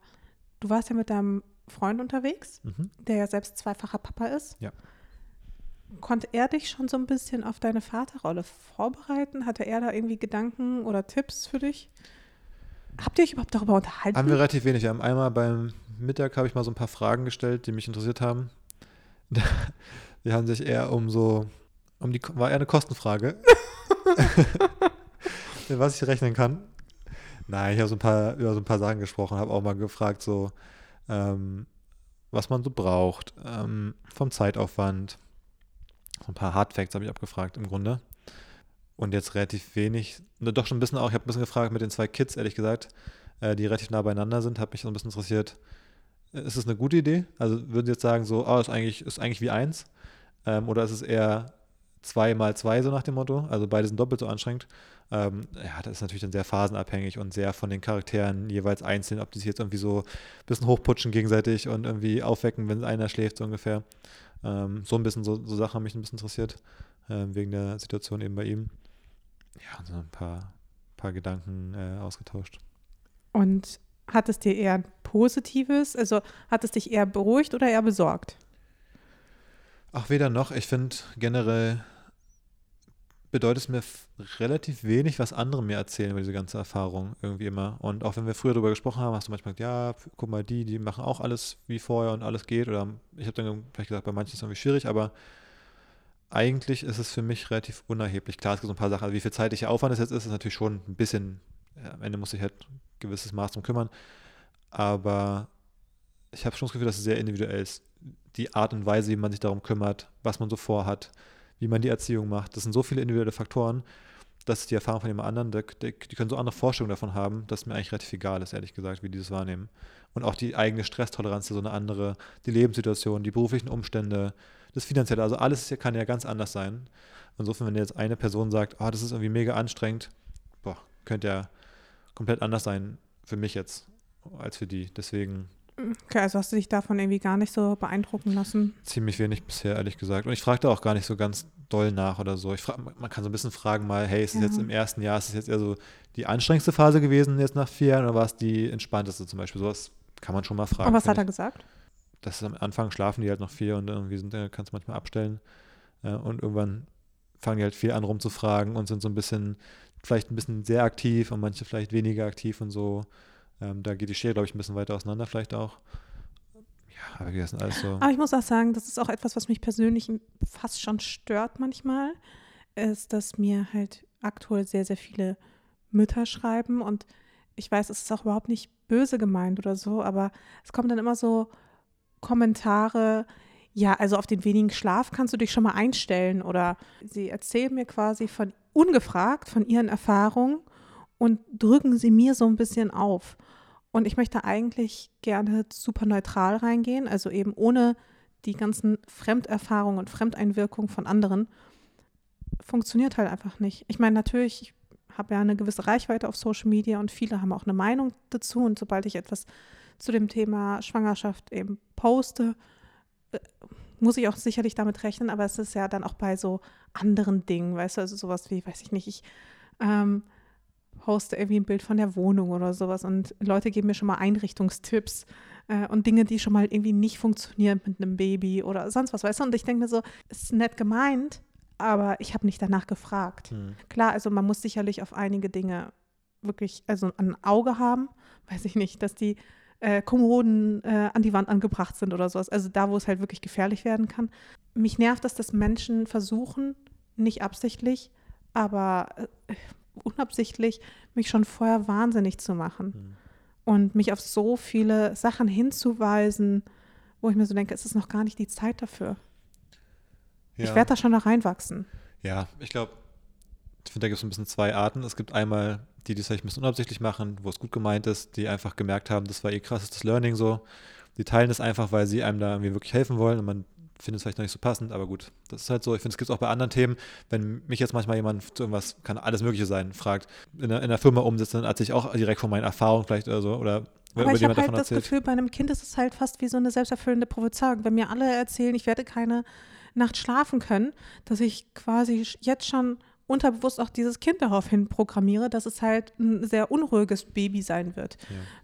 du warst ja mit deinem Freund unterwegs, Mhm. der ja selbst zweifacher Papa ist. Ja. Konnte er dich schon so ein bisschen auf deine Vaterrolle vorbereiten? Hatte er da irgendwie Gedanken oder Tipps für dich? Habt ihr euch überhaupt darüber unterhalten? Haben wir relativ wenig. Wir haben einmal beim Mittag habe ich mal so ein paar Fragen gestellt, die mich interessiert haben. Die haben sich eher um so, um die, war eher eine Kostenfrage. Was ich rechnen kann. Nein, ich habe so ein paar, über so ein paar Sachen gesprochen, habe auch mal gefragt, so, ähm, was man so braucht, ähm, vom Zeitaufwand. So ein paar Hardfacts habe ich abgefragt im Grunde. Und jetzt relativ wenig, ne, doch schon ein bisschen auch, ich habe ein bisschen gefragt mit den zwei Kids, ehrlich gesagt, äh, die relativ nah beieinander sind, hat mich so ein bisschen interessiert. Ist es eine gute Idee? Also würden Sie jetzt sagen, so, oh, ist eigentlich, ist eigentlich wie eins? Ähm, oder ist es eher zwei mal zwei, so nach dem Motto? Also beide sind doppelt so anstrengend. Ähm, ja, das ist natürlich dann sehr phasenabhängig und sehr von den Charakteren jeweils einzeln, ob die sich jetzt irgendwie so ein bisschen hochputschen gegenseitig und irgendwie aufwecken, wenn einer schläft, so ungefähr. Ähm, so ein bisschen, so, so Sachen haben mich ein bisschen interessiert, ähm, wegen der Situation eben bei ihm. Ja, und so ein paar, paar Gedanken äh, ausgetauscht. Und hat es dir eher positives, also hat es dich eher beruhigt oder eher besorgt? Ach, weder noch. Ich finde generell bedeutet es mir relativ wenig, was andere mir erzählen über diese ganze Erfahrung irgendwie immer. Und auch wenn wir früher darüber gesprochen haben, hast du manchmal gesagt, ja, guck mal, die, die machen auch alles wie vorher und alles geht. Oder ich habe dann vielleicht gesagt, bei manchen ist es irgendwie schwierig, aber eigentlich ist es für mich relativ unerheblich. Klar, es gibt so ein paar Sachen, also wie viel zeitlicher Aufwand es jetzt ist, ist natürlich schon ein bisschen, ja, am Ende muss ich halt ein gewisses Maß drum kümmern. Aber ich habe schon das Gefühl, dass es sehr individuell ist. Die Art und Weise, wie man sich darum kümmert, was man so vorhat, wie man die Erziehung macht. Das sind so viele individuelle Faktoren, dass die Erfahrung von dem anderen, die, die, können so andere Vorstellungen davon haben, dass mir eigentlich relativ egal ist, ehrlich gesagt, wie die das wahrnehmen. Und auch die eigene Stresstoleranz ist so eine andere, die Lebenssituation, die beruflichen Umstände, das Finanzielle, also alles kann ja ganz anders sein. Insofern, wenn jetzt eine Person sagt, oh, das ist irgendwie mega anstrengend, boah, könnte ja komplett anders sein für mich jetzt als für die. Deswegen Okay, also hast du dich davon irgendwie gar nicht so beeindrucken lassen? ziemlich wenig bisher, ehrlich gesagt. Und ich fragte auch gar nicht so ganz doll nach oder so. Ich frag, man kann so ein bisschen fragen mal, hey, ist es Ja. jetzt im ersten Jahr, ist es jetzt eher so die anstrengendste Phase gewesen jetzt nach vier Jahren oder war es die entspannteste zum Beispiel? Sowas kann man schon mal fragen. Und was hat er gesagt? ich. Das ist am Anfang schlafen die halt noch viel und irgendwie sind, äh, kannst du manchmal abstellen. Äh, und irgendwann fangen die halt viel an rumzufragen und sind so ein bisschen, vielleicht ein bisschen sehr aktiv und manche vielleicht weniger aktiv und so. Ähm, da geht die Schere, glaube ich, ein bisschen weiter auseinander vielleicht auch. Ja, aber das sind alles so. Aber ich muss auch sagen, das ist auch etwas, was mich persönlich fast schon stört manchmal, ist, dass mir halt aktuell sehr, sehr viele Mütter schreiben und ich weiß, es ist auch überhaupt nicht böse gemeint oder so, aber es kommen dann immer so Kommentare, ja, also auf den wenigen Schlaf kannst du dich schon mal einstellen oder sie erzählen mir quasi von ungefragt von ihren Erfahrungen und drücken sie mir so ein bisschen auf. Und ich möchte eigentlich gerne super neutral reingehen, also eben ohne die ganzen Fremderfahrungen und Fremdeinwirkungen von anderen. Funktioniert halt einfach nicht. Ich meine, natürlich, ich habe ja eine gewisse Reichweite auf Social Media und viele haben auch eine Meinung dazu. Und sobald ich etwas zu dem Thema Schwangerschaft eben poste, äh, muss ich auch sicherlich damit rechnen, aber es ist ja dann auch bei so anderen Dingen, weißt du, also sowas wie, weiß ich nicht, ich ähm, poste irgendwie ein Bild von der Wohnung oder sowas und Leute geben mir schon mal Einrichtungstipps äh, und Dinge, die schon mal irgendwie nicht funktionieren mit einem Baby oder sonst was, weißt du? Und ich denke mir so, ist nett gemeint, aber ich habe nicht danach gefragt. Hm. Klar, also man muss sicherlich auf einige Dinge wirklich, also ein Auge haben, weiß ich nicht, dass die äh, Kommoden äh, an die Wand angebracht sind oder sowas. Also da, wo es halt wirklich gefährlich werden kann. Mich nervt das, dass Menschen versuchen, nicht absichtlich, aber äh, unabsichtlich, mich schon vorher wahnsinnig zu machen. Hm. und mich auf so viele Sachen hinzuweisen, wo ich mir so denke, es ist noch gar nicht die Zeit dafür. Ja. Ich werde da schon noch reinwachsen. Ja, ich glaube, ich finde, da gibt es ein bisschen zwei Arten. Es gibt einmal die, die es vielleicht ein bisschen unabsichtlich machen, wo es gut gemeint ist, die einfach gemerkt haben, das war ihr krassestes Learning so. Die teilen es einfach, weil sie einem da irgendwie wirklich helfen wollen und man findet es vielleicht noch nicht so passend, aber gut, das ist halt so. Ich finde, es gibt auch bei anderen Themen, wenn mich jetzt manchmal jemand zu irgendwas, kann alles Mögliche sein, fragt, in der, in der Firma umsetzt, dann erzähle ich auch direkt von meinen Erfahrungen vielleicht oder so oder aber ich habe halt das erzählt. Gefühl, bei einem Kind ist es halt fast wie so eine selbsterfüllende Prophezeiung. Wenn mir alle erzählen, ich werde keine Nacht schlafen können, dass ich quasi jetzt schon unterbewusst auch dieses Kind darauf hin programmiere, dass es halt ein sehr unruhiges Baby sein wird.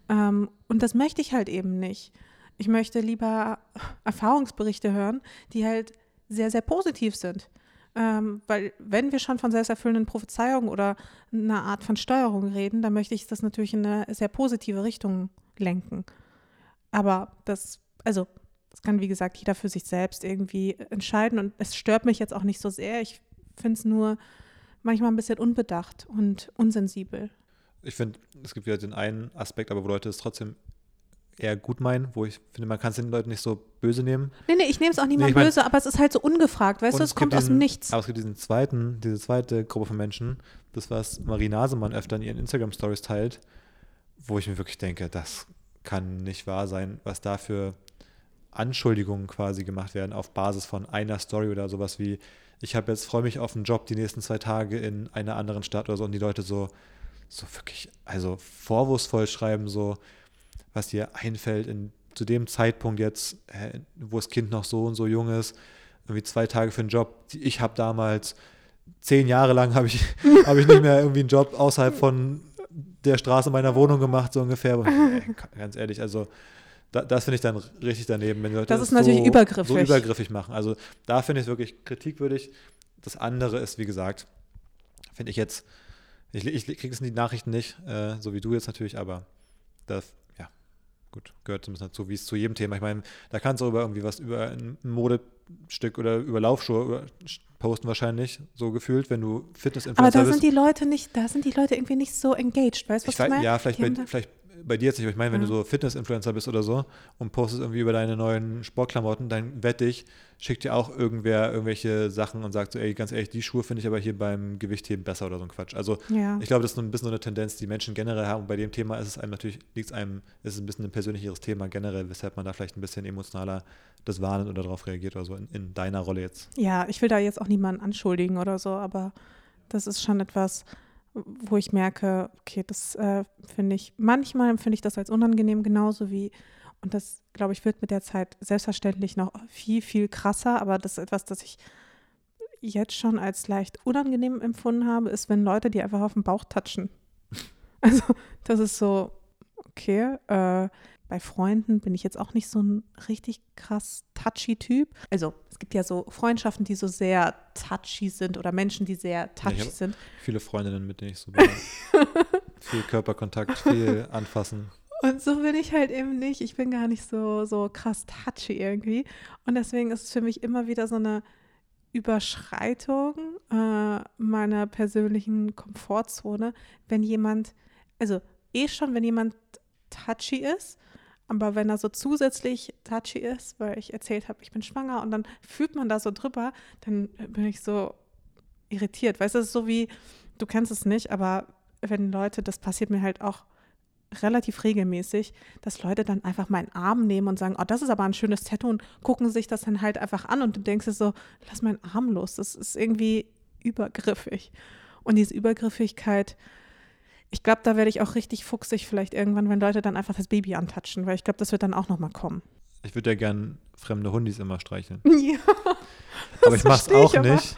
Ja. Ähm, und das möchte ich halt eben nicht. Ich möchte lieber Erfahrungsberichte hören, die halt sehr, sehr positiv sind. Ähm, weil wenn wir schon von selbsterfüllenden Prophezeiungen oder einer Art von Steuerung reden, dann möchte ich das natürlich in eine sehr positive Richtung lenken. Aber das, also, das kann, wie gesagt, jeder für sich selbst irgendwie entscheiden und es stört mich jetzt auch nicht so sehr. Ich finde es nur manchmal ein bisschen unbedacht und unsensibel. Ich finde, es gibt wieder den einen Aspekt, aber wo Leute es trotzdem eher gut meinen, wo ich finde, man kann es den Leuten nicht so böse nehmen. Nee, nee, ich nehme es auch niemand nee, ich mein, böse, aber es ist halt so ungefragt, weißt du, es kommt diesen, aus dem Nichts. Aber es gibt diesen zweiten, diese zweite Gruppe von Menschen, das was Marie Nasemann öfter in ihren Instagram-Stories teilt, wo ich mir wirklich denke, das kann nicht wahr sein, was da für Anschuldigungen quasi gemacht werden auf Basis von einer Story oder sowas wie, ich habe jetzt, freue mich auf einen Job die nächsten zwei Tage in einer anderen Stadt oder so und die Leute so, so wirklich, also vorwurfsvoll schreiben, so, was dir einfällt in, zu dem Zeitpunkt jetzt, wo das Kind noch so und so jung ist, irgendwie zwei Tage für einen Job. Ich habe damals zehn Jahre lang habe ich, hab ich nicht mehr irgendwie einen Job außerhalb von der Straße meiner Wohnung gemacht, so ungefähr. Aber, ey, ganz ehrlich, also da, das finde ich dann richtig daneben, wenn Leute das, das ist natürlich so, übergriffig. so übergriffig machen. Also da finde ich es wirklich kritikwürdig. Das andere ist, wie gesagt, finde ich jetzt, ich, ich kriege es in die Nachrichten nicht, äh, so wie du jetzt natürlich, aber das, gut, gehört zumindest dazu, wie es zu jedem Thema. Ich meine, da kannst du über irgendwie was über ein Modestück oder über Laufschuhe posten wahrscheinlich, so gefühlt, wenn du Fitness-Influencer bist. Aber da sind die Leute nicht, da sind die Leute irgendwie nicht so engaged, weißt du, was ich, ich meine? Ja, vielleicht, bei, vielleicht bei dir jetzt nicht, aber ich meine, wenn ja. du so Fitness-Influencer bist oder so und postest irgendwie über deine neuen Sportklamotten, dann wette ich, schickt dir auch irgendwer irgendwelche Sachen und sagt so, ey, ganz ehrlich, die Schuhe finde ich aber hier beim Gewichtheben besser oder so ein Quatsch. Also ja. ich glaube, das ist ein bisschen so eine Tendenz, die Menschen generell haben. Und bei dem Thema ist es einem natürlich, liegt es einem, ist es ein bisschen ein persönlicheres Thema generell, weshalb man da vielleicht ein bisschen emotionaler das wahrnimmt oder darauf reagiert oder so in, in deiner Rolle jetzt. Ja, ich will da jetzt auch niemanden anschuldigen oder so, aber das ist schon etwas, wo ich merke, okay, das äh, finde ich, manchmal empfinde ich das als unangenehm, genauso wie, und das, glaube ich, wird mit der Zeit selbstverständlich noch viel, viel krasser, aber das ist etwas, das ich jetzt schon als leicht unangenehm empfunden habe, ist, wenn Leute die einfach auf den Bauch touchen. Also, das ist so, okay, äh, bei Freunden bin ich jetzt auch nicht so ein richtig krass touchy Typ. Also es gibt ja so Freundschaften, die so sehr touchy sind oder Menschen, die sehr touchy ja, sind. Viele Freundinnen, mit denen ich so bin. viel Körperkontakt, viel anfassen. Und so bin ich halt eben nicht. Ich bin gar nicht so, so krass touchy irgendwie. Und deswegen ist es für mich immer wieder so eine Überschreitung äh, meiner persönlichen Komfortzone, wenn jemand, also eh schon, wenn jemand touchy ist aber wenn er so zusätzlich touchy ist, weil ich erzählt habe, ich bin schwanger und dann fühlt man da so drüber, dann bin ich so irritiert. Weißt du, es ist so wie, du kennst es nicht, aber wenn Leute, das passiert mir halt auch relativ regelmäßig, dass Leute dann einfach meinen Arm nehmen und sagen, oh, das ist aber ein schönes Tattoo und gucken sich das dann halt einfach an und du denkst dir so, lass meinen Arm los. Das ist irgendwie übergriffig. Und diese Übergriffigkeit, ich glaube, da werde ich auch richtig fuchsig vielleicht irgendwann, wenn Leute dann einfach das Baby antatschen, weil ich glaube, das wird dann auch nochmal kommen. Ich würde ja gern fremde Hundis immer streicheln. Ja. aber ich mache es auch aber. nicht.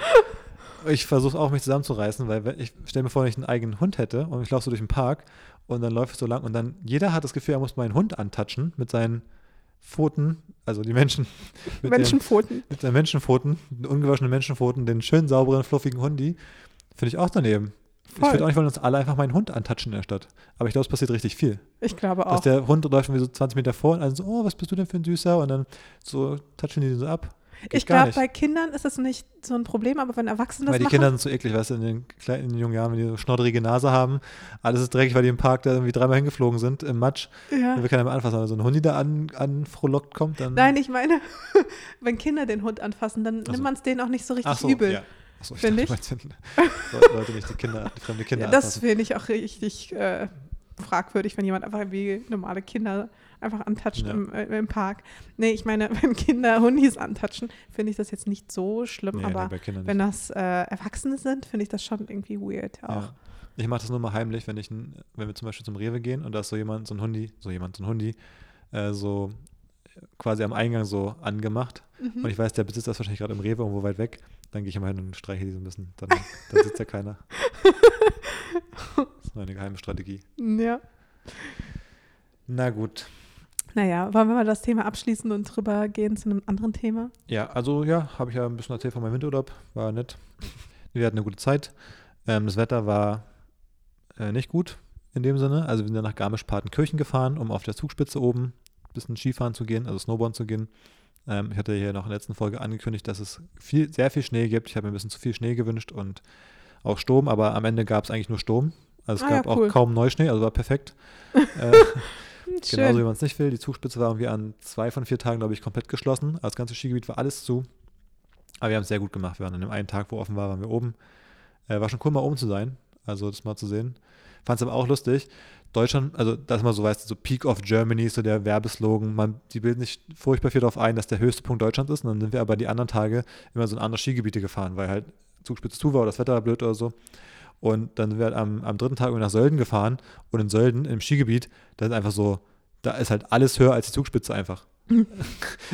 Ich versuche auch, mich zusammenzureißen, weil ich stelle mir vor, wenn ich einen eigenen Hund hätte und ich laufe so durch den Park und dann läuft es so lang und dann jeder hat das Gefühl, er muss meinen Hund antatschen mit seinen Pfoten, also die Menschen. Mit Menschenpfoten. Den, mit den Menschenpfoten, den ungewaschenen Menschenpfoten, den schönen, sauberen, fluffigen Hundi. Finde ich auch daneben. Voll. Ich würde auch nicht wollen, dass alle einfach meinen Hund antatschen in der Stadt. Aber ich glaube, es passiert richtig viel. Ich glaube auch. Dass der Hund läuft irgendwie so 20 Meter vor und also so, oh, was bist du denn für ein Süßer? Und dann so touchen die so ab. Geht Ich glaube, bei Kindern ist das nicht so ein Problem, aber wenn Erwachsene das Weil die machen, Kinder sind so eklig, weißt du, in den, kleinen, in den jungen Jahren, wenn die so schnoddrige Nase haben, alles ist dreckig, weil die im Park da irgendwie dreimal hingeflogen sind im Matsch. ja. Dann will keiner mehr anfassen. Aber so ein Hundi da an, an frohlockt kommt, dann. Nein, ich meine, wenn Kinder den Hund anfassen, dann so. nimmt man es denen auch nicht so richtig so, übel. Ja. Ach so, ich Find dachte, ich. meinst, wenn Leute nicht die Kinder, die fremde Kinder Ja, das finde ich auch richtig äh, fragwürdig, wenn jemand einfach wie normale Kinder einfach antatscht Ja. im, äh, im Park. Nee, ich meine, wenn Kinder Hundis antatschen, finde ich das jetzt nicht so schlimm, Nee, aber nee, wenn das äh, Erwachsene sind, finde ich das schon irgendwie weird auch. Ja. Ich mache das nur mal heimlich, wenn ich, wenn wir zum Beispiel zum Rewe gehen und da ist so jemand, so ein Hundi, so jemand, so ein Hundi, äh, so quasi am Eingang so angemacht. Mhm. Und ich weiß, der Besitzer ist wahrscheinlich gerade im Rewe irgendwo weit weg. Dann gehe ich immer hin und streiche die so ein bisschen. Dann, dann sitzt ja keiner. Das ist meine geheime Strategie. Ja. Na gut. Naja, wollen wir mal das Thema abschließen und drüber gehen zu einem anderen Thema? Ja, also ja, habe ich ja ein bisschen erzählt von meinem Winterurlaub. War nett. Wir hatten eine gute Zeit. Ähm, das Wetter war äh, nicht gut in dem Sinne. Also wir sind dann nach Garmisch-Partenkirchen gefahren, um auf der Zugspitze oben ein bisschen Skifahren zu gehen, also Snowboarden zu gehen. Ähm, ich hatte hier noch in der letzten Folge angekündigt, dass es viel, sehr viel Schnee gibt. Ich habe mir ein bisschen zu viel Schnee gewünscht und auch Sturm, aber am Ende gab es eigentlich nur Sturm. Also es Ah ja, gab cool. auch kaum Neuschnee, also war perfekt. äh, Hm, Genauso wie man es nicht will. Die Zugspitze war irgendwie an zwei von vier Tagen, glaube ich, komplett geschlossen. Also Das ganze Skigebiet war alles zu. Aber wir haben es sehr gut gemacht. Wir waren an dem einen Tag, wo offen war, waren wir oben. Äh, war schon cool, mal oben zu sein. Also das mal zu sehen. Fand es aber auch lustig. Deutschland, also das mal so, weißt du, so Peak of Germany ist so der Werbeslogan. Man, die bilden sich furchtbar viel darauf ein, dass der höchste Punkt Deutschlands ist. Und dann sind wir aber die anderen Tage immer so in andere Skigebiete gefahren, weil halt Zugspitze zu war oder das Wetter war blöd oder so. Und dann sind wir halt am, am dritten Tag nach Sölden gefahren und in Sölden, im Skigebiet, da ist einfach so, da ist halt alles höher als die Zugspitze einfach.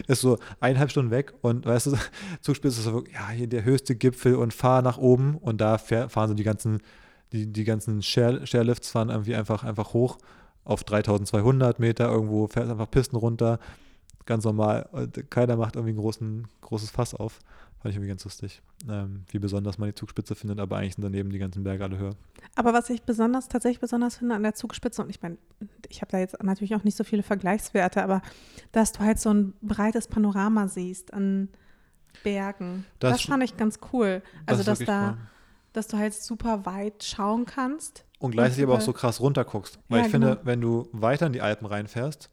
ist so eineinhalb Stunden weg und weißt du, Zugspitze ist so, ja, hier der höchste Gipfel und fahr nach oben und da fahren so die ganzen, die, die ganzen Share, Sharelifts fahren irgendwie einfach, einfach hoch auf 3200 Meter irgendwo, fährt einfach Pisten runter, ganz normal. Keiner macht irgendwie ein großen, großes Fass auf. Fand ich irgendwie ganz lustig, ähm, wie besonders man die Zugspitze findet, aber eigentlich sind daneben die ganzen Berge alle höher. Aber was ich besonders, tatsächlich besonders finde an der Zugspitze, und ich meine, ich habe da jetzt natürlich auch nicht so viele Vergleichswerte, aber dass du halt so ein breites Panorama siehst an Bergen. Das Das, fand ich ganz cool. Also, ist dass da, cool. dass du halt super weit schauen kannst. Und gleichzeitig aber auch so krass runterguckst. Weil Ja, ich finde, genau. wenn du weiter in die Alpen reinfährst,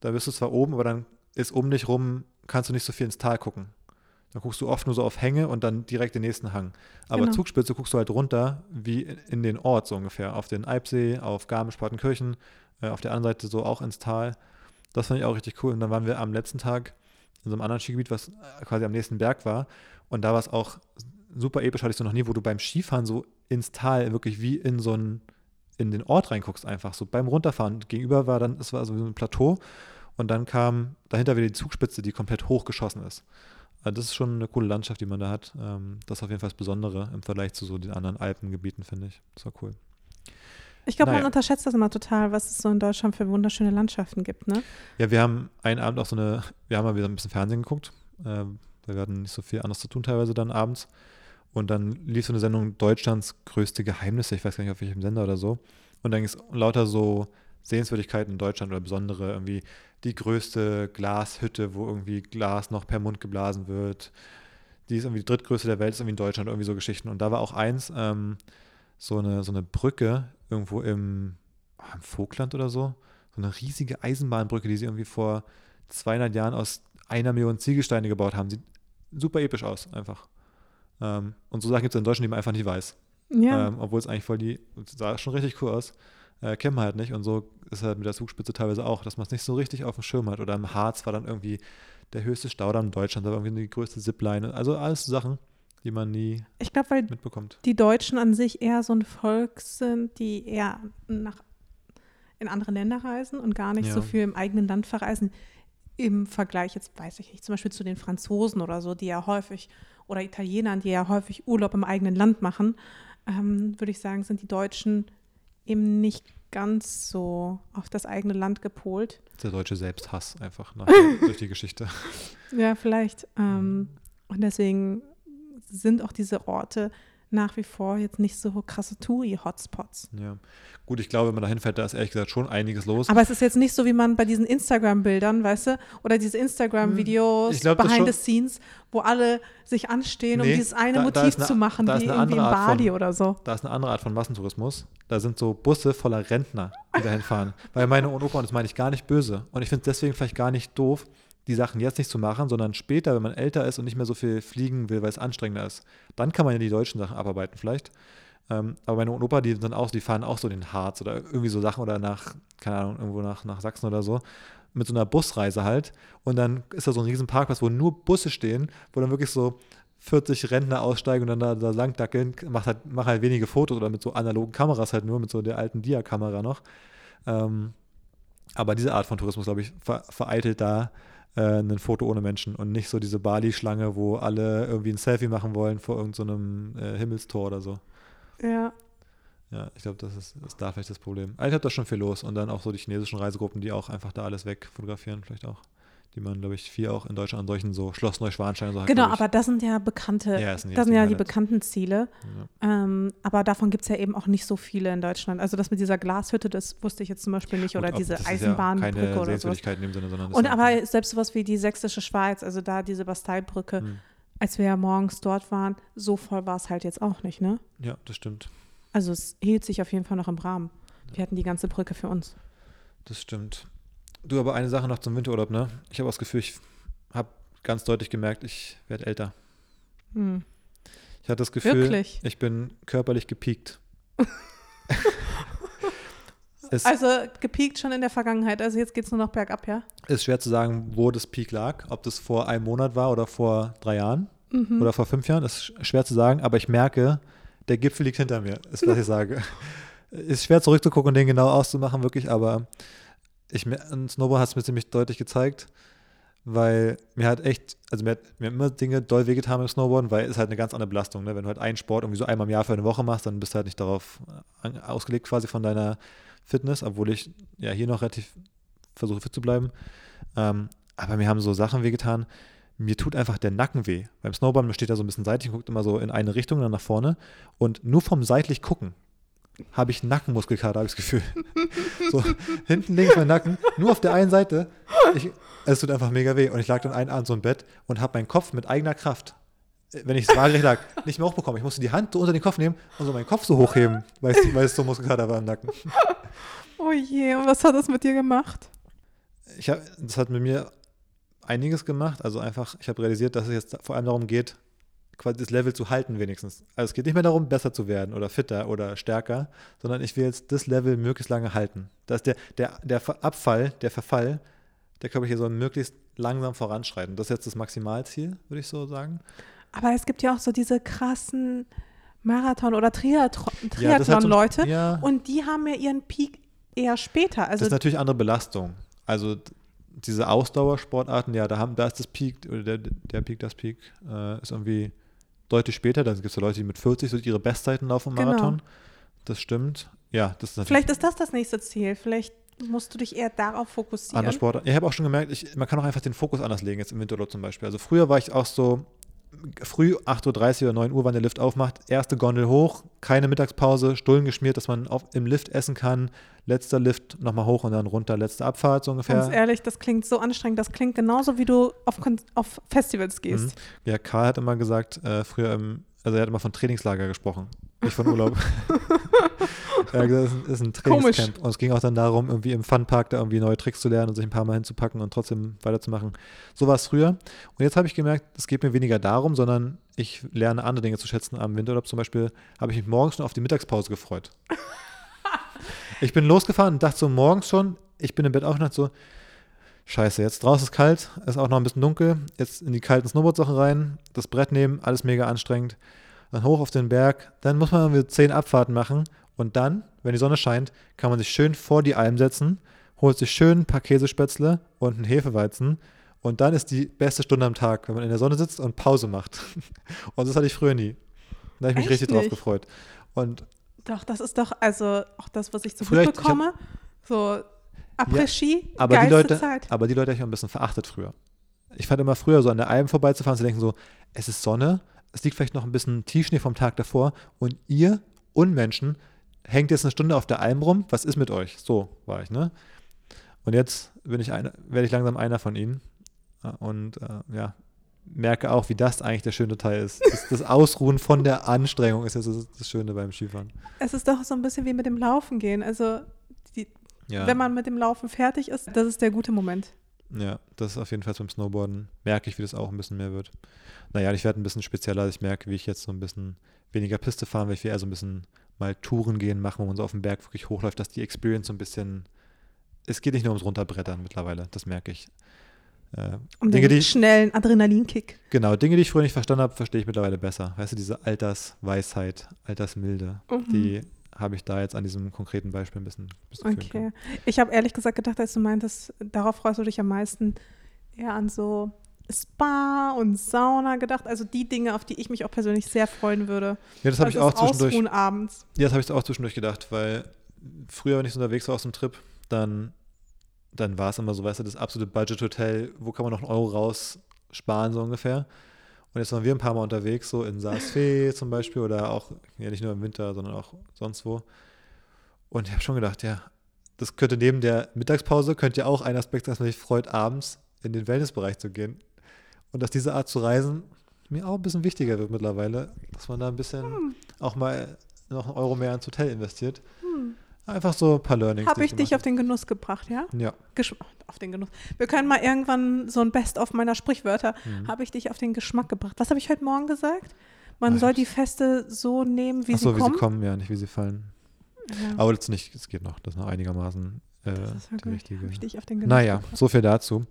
da bist du zwar oben, aber dann ist um dich rum, kannst du nicht so viel ins Tal gucken. Dann guckst du oft nur so auf Hänge und dann direkt den nächsten Hang. Aber Genau. Zugspitze guckst du halt runter, wie in- den Ort so ungefähr. Auf den Alpsee, auf Garmisch-Partenkirchen, äh, auf der anderen Seite so auch ins Tal. Das fand ich auch richtig cool. Und dann waren wir am letzten Tag in so einem anderen Skigebiet, was äh, quasi am nächsten Berg war. Und da war es auch super episch, hatte ich so noch nie, wo du beim Skifahren so ins Tal wirklich wie in so ein, in den Ort reinguckst einfach. So beim Runterfahren. Gegenüber war dann, es war so ein Plateau und dann kam dahinter wieder die Zugspitze, die komplett hochgeschossen ist. Also das ist schon eine coole Landschaft, die man da hat. Ähm, Das ist auf jeden Fall das Besondere im Vergleich zu so den anderen Alpengebieten, finde ich. Das war cool. Ich glaube, man Naja. unterschätzt das immer total, was es so in Deutschland für wunderschöne Landschaften gibt, ne? Ja, wir haben einen Abend auch so eine, wir haben mal wieder ein bisschen Fernsehen geguckt, äh, weil wir hatten nicht so viel anderes zu tun teilweise dann abends. Und dann lief so eine Sendung Deutschlands größte Geheimnisse, ich weiß gar nicht auf welchem Sender oder so. Und dann ging es lauter so Sehenswürdigkeiten in Deutschland oder besondere, irgendwie die größte Glashütte, wo irgendwie Glas noch per Mund geblasen wird. Die ist irgendwie die drittgrößte der Welt, ist irgendwie in Deutschland, irgendwie so Geschichten. Und da war auch eins, ähm, so, eine, so eine Brücke irgendwo im, ah, im Vogtland oder so. So eine riesige Eisenbahnbrücke, die sie irgendwie vor 200 Jahren aus einer Million Ziegelsteine gebaut haben. Sieht super episch aus, einfach. Ähm, und so Sachen gibt es in Deutschland, die man einfach nicht weiß. Ja. Ähm, Obwohl es eigentlich voll die, sah schon richtig cool aus. Äh, kennt man halt nicht. Und so ist halt mit der Zugspitze teilweise auch, dass man es nicht so richtig auf dem Schirm hat. Oder im Harz war dann irgendwie der höchste Staudamm in Deutschland, da war irgendwie die größte Zipline. Also alles so Sachen, die man nie ich glaube, weil mitbekommt. die Deutschen an sich eher so ein Volk sind, die eher nach, in andere Länder reisen und gar nicht so Ja. viel im eigenen Land verreisen. Im Vergleich, jetzt weiß ich nicht, zum Beispiel zu den Franzosen oder so, die ja häufig, oder Italienern, die ja häufig Urlaub im eigenen Land machen, ähm, würde ich sagen, sind die Deutschen eben nicht ganz so auf das eigene Land gepolt. Der deutsche Selbsthass einfach nach, durch die Geschichte. Ja, vielleicht. Ähm, und deswegen sind auch diese Orte nach wie vor jetzt nicht so krasse Touri-Hotspots. Ja. Gut, ich glaube, wenn man da hinfährt, da ist ehrlich gesagt schon einiges los. Aber es ist jetzt nicht so, wie man bei diesen Instagram-Bildern, weißt du, oder diese Instagram-Videos, Hm, behind the scenes, wo alle sich anstehen, um Nee, dieses eine da- da Motiv ist eine- zu machen, da wie irgendwie in Art von- Bali oder so. Da ist eine andere Art von Massentourismus. Da sind so Busse voller Rentner, die dahin fahren. Weil meine Opa, und das meine ich gar nicht böse. Und ich finde es deswegen vielleicht gar nicht doof, die Sachen jetzt nicht zu machen, sondern später, wenn man älter ist und nicht mehr so viel fliegen will, weil es anstrengender ist. Dann kann man ja die deutschen Sachen abarbeiten vielleicht. Ähm, aber meine Opa, die sind auch, die fahren auch so den Harz oder irgendwie so Sachen oder nach, keine Ahnung, irgendwo nach, nach Sachsen oder so. Mit so einer Busreise halt. Und dann ist da so ein riesen Parkplatz, wo nur Busse stehen, wo dann wirklich so 40 Rentner aussteigen und dann da, da langdackeln, macht halt, machen halt wenige Fotos oder mit so analogen Kameras halt nur, mit so der alten Dia-Kamera noch. Ähm, aber diese Art von Tourismus, glaube ich, ver vereitelt da äh, ein Foto ohne Menschen und nicht so diese Bali-Schlange, wo alle irgendwie ein Selfie machen wollen vor irgendeinem so einem, äh, Himmelstor oder so. Ja. Ja, ich glaube, das ist, ist da vielleicht das Problem. Eigentlich hat da schon viel los und dann auch so die chinesischen Reisegruppen, die auch einfach da alles wegfotografieren, vielleicht auch. Die man, glaube ich, viel auch in Deutschland an solchen so Schloss Neuschwanstein so hat, Genau, ich. aber das sind ja bekannte, Ja, das sind das sind ja die bekannten Ziele. Ähm, aber davon gibt es ja eben auch nicht so viele in Deutschland. Also das mit dieser Glashütte, das wusste ich jetzt zum Beispiel nicht. Oder diese ist ja Eisenbahnbrücke keine oder sowas. In dem Sinne, sondern Und ist ja- aber selbst sowas wie die sächsische Schweiz, also da diese Basteibrücke, Hm. als wir ja morgens dort waren, so voll war es halt jetzt auch nicht, ne? Ja, das stimmt. Also es hielt sich auf jeden Fall noch im Rahmen. Wir hatten die ganze Brücke für uns. Das stimmt. Du, aber eine Sache noch zum Winterurlaub, ne? Ich habe das Gefühl, ich habe ganz deutlich gemerkt, ich werde älter. Hm. Ich hatte das Gefühl, Wirklich? ich bin körperlich gepiekt. Also gepiekt schon in der Vergangenheit. Also jetzt geht es nur noch bergab, ja? ist schwer zu sagen, wo das Peak lag. Ob das vor einem Monat war oder vor drei Jahren Mhm. oder vor fünf Jahren, ist sch- schwer zu sagen. Aber ich merke, der Gipfel liegt hinter mir, ist was ich sage. Ist schwer zurückzugucken und den genau auszumachen, wirklich, aber ich, ein Snowboard hat es mir ziemlich deutlich gezeigt, weil mir halt echt, also mir, hat, mir immer Dinge doll wehgetan beim Snowboarden, weil es halt eine ganz andere Belastung. Ne? Wenn du halt einen Sport irgendwie so einmal im Jahr für eine Woche machst, dann bist du halt nicht darauf äh, ausgelegt quasi von deiner Fitness, obwohl ich ja hier noch relativ versuche fit zu bleiben. Ähm, aber mir haben so Sachen wehgetan. Mir tut einfach der Nacken weh. Beim Snowboarden steht da so ein bisschen seitlich und guckt immer so in eine Richtung, dann nach vorne. Und nur vom seitlich gucken habe ich Nackenmuskelkater, habe ich das Gefühl. so hinten links mein Nacken, nur auf der einen Seite. Ich, es tut einfach mega weh. Und ich lag dann einen Abend so im Bett und habe meinen Kopf mit eigener Kraft, äh, wenn ich es waagerecht lag, nicht mehr hochbekommen. Ich musste die Hand so unter den Kopf nehmen und so meinen Kopf so hochheben, weil es, weil es so Muskelkater war im Nacken. Oh je, und was hat das mit dir gemacht? ich hab, das hat mit mir einiges gemacht. Also einfach, ich habe realisiert, dass es jetzt vor allem darum geht, quasi das Level zu halten wenigstens. Also es geht nicht mehr darum, besser zu werden oder fitter oder stärker, sondern ich will jetzt das Level möglichst lange halten. Dass der, der, der Abfall, der Verfall, der ich hier soll möglichst langsam voranschreiten. Das ist jetzt das Maximalziel, würde ich so sagen. Aber es gibt ja auch so diese krassen Marathon- oder Triathlon- Ja, das so- Triathlon-Leute. ja. Und die haben ja ihren Peak eher später. das Also ist natürlich andere Belastung. Also diese Ausdauersportarten, ja, da, haben, da ist das Peak, oder der, der Peak, das Peak, äh, ist irgendwie deutlich später. Da gibt es so Leute, die mit 40 so ihre Bestzeiten laufen im Genau. Marathon. Das stimmt. Ja, das ist vielleicht ist das das nächste Ziel. Vielleicht musst du dich eher darauf fokussieren. andere. Ja, ich habe auch schon gemerkt, ich, man kann auch einfach den Fokus anders legen, jetzt im Winterurlaub zum Beispiel. Also früher war ich auch so, früh 8.30 Uhr oder 9 Uhr, wann der Lift aufmacht, erste Gondel hoch, keine Mittagspause, Stullen geschmiert, dass man auf, im Lift essen kann, letzter Lift nochmal hoch und dann runter, letzte Abfahrt so ungefähr. Ganz ehrlich, das klingt so anstrengend. Das klingt genauso, wie du auf, auf Festivals gehst. Mhm. Ja, Karl hat immer gesagt, äh, früher im, also er hat immer von Trainingslager gesprochen, nicht von Urlaub. er hat gesagt, es ist ein Komisch. Trainingscamp. Und es ging auch dann darum, irgendwie im Funpark da irgendwie neue Tricks zu lernen und sich ein paar Mal hinzupacken und trotzdem weiterzumachen. So war es früher. Und jetzt habe ich gemerkt, es geht mir weniger darum, sondern ich lerne andere Dinge zu schätzen am Winterurlaub. Zum Beispiel habe ich mich morgens schon auf die Mittagspause gefreut. ich bin losgefahren und dachte so morgens schon, ich bin im Bett aufgewacht so, Scheiße, jetzt draußen ist kalt, ist auch noch ein bisschen dunkel. Jetzt in die kalten Snowboard-Sachen rein, das Brett nehmen, alles mega anstrengend. Dann hoch auf den Berg, dann muss man irgendwie zehn Abfahrten machen und dann, wenn die Sonne scheint, kann man sich schön vor die Alm setzen, holt sich schön ein paar Käsespätzle und einen Hefeweizen und dann ist die beste Stunde am Tag, wenn man in der Sonne sitzt und Pause macht. Und das hatte ich früher nie. Da habe ich mich Echt richtig drauf nicht? gefreut. Und Doch, das ist doch, also auch das, was ich ich- ich mitbekomme. So Après-Ski, aber die Leute, Zeit. aber die Leute habe ich auch ein bisschen verachtet früher. Ich fand immer früher so an der Alm vorbeizufahre und zu denken so, es ist Sonne, es liegt vielleicht noch ein bisschen Tiefschnee vom Tag davor und ihr Unmenschen hängt jetzt eine Stunde auf der Alm rum, was ist mit euch? So war ich, ne? Und jetzt bin ich einer, werde ich langsam einer von ihnen und äh, ja, merke auch, wie das eigentlich der schöne Teil ist. Das, das Ausruhen von der Anstrengung ist jetzt das, das Schöne beim Skifahren. Es ist doch so ein bisschen wie mit dem Laufen gehen. Also, die, Ja. wenn man mit dem Laufen fertig ist, das ist der gute Moment. Ja, das ist auf jeden Fall beim Snowboarden. Merke ich, wie das auch ein bisschen mehr wird. Naja, ich werde ein bisschen spezieller. Ich merke, wie ich jetzt so ein bisschen weniger Piste fahren, weil ich will eher so ein bisschen mal Touren gehen, machen, wo man so auf dem Berg wirklich hochläuft, dass die Experience so ein bisschen. Es geht nicht nur ums Runterbrettern mittlerweile, das merke ich. Äh, Um Dinge, den die ich, schnellen Adrenalinkick. genau, Dinge, die ich früher nicht verstanden habe, verstehe ich mittlerweile besser. Weißt du, diese Altersweisheit, Altersmilde, Mhm. die habe ich da jetzt an diesem konkreten Beispiel ein bisschen, bisschen fühlen können. Okay. Ich habe ehrlich gesagt gedacht, als du meintest, darauf freust du dich am meisten eher an so Spa und Sauna gedacht. Also die Dinge, auf die ich mich auch persönlich sehr freuen würde. Ja, das habe ich Also auch zwischendurch. Ausruhen abends. Ja, das habe ich auch zwischendurch gedacht, weil früher, wenn ich so unterwegs war aus dem Trip, dann, dann war es immer so, weißt du, das absolute Budget-Hotel, wo kann man noch einen Euro raussparen, so ungefähr. Und jetzt waren wir ein paar Mal unterwegs, so in Saas-Fee zum Beispiel oder auch, ja nicht nur im Winter, sondern auch sonst wo. Und ich habe schon gedacht, ja, das könnte neben der Mittagspause, könnte ja auch ein Aspekt sein, dass man sich freut, abends in den Wellnessbereich zu gehen. Und dass diese Art zu reisen mir auch ein bisschen wichtiger wird mittlerweile, dass man da ein bisschen auch mal noch einen Euro mehr ins Hotel investiert. Einfach so ein paar Learnings. Habe ich dich auf den Genuss gebracht, ja? Ja, Gesch auf den Genuss. Wir können mal irgendwann so ein Best-of meiner Sprichwörter. Mhm. Habe ich dich auf den Geschmack gebracht. Was habe ich heute Morgen gesagt? Man Ach, soll die Feste so nehmen, wie Ach so, sie wie kommen. sie kommen, ja, nicht wie sie fallen. Ja. Aber das nicht, es geht noch, das ist noch einigermaßen äh, das ist die richtige. habe ich dich auf den Genuss Naja, gebracht. so viel dazu.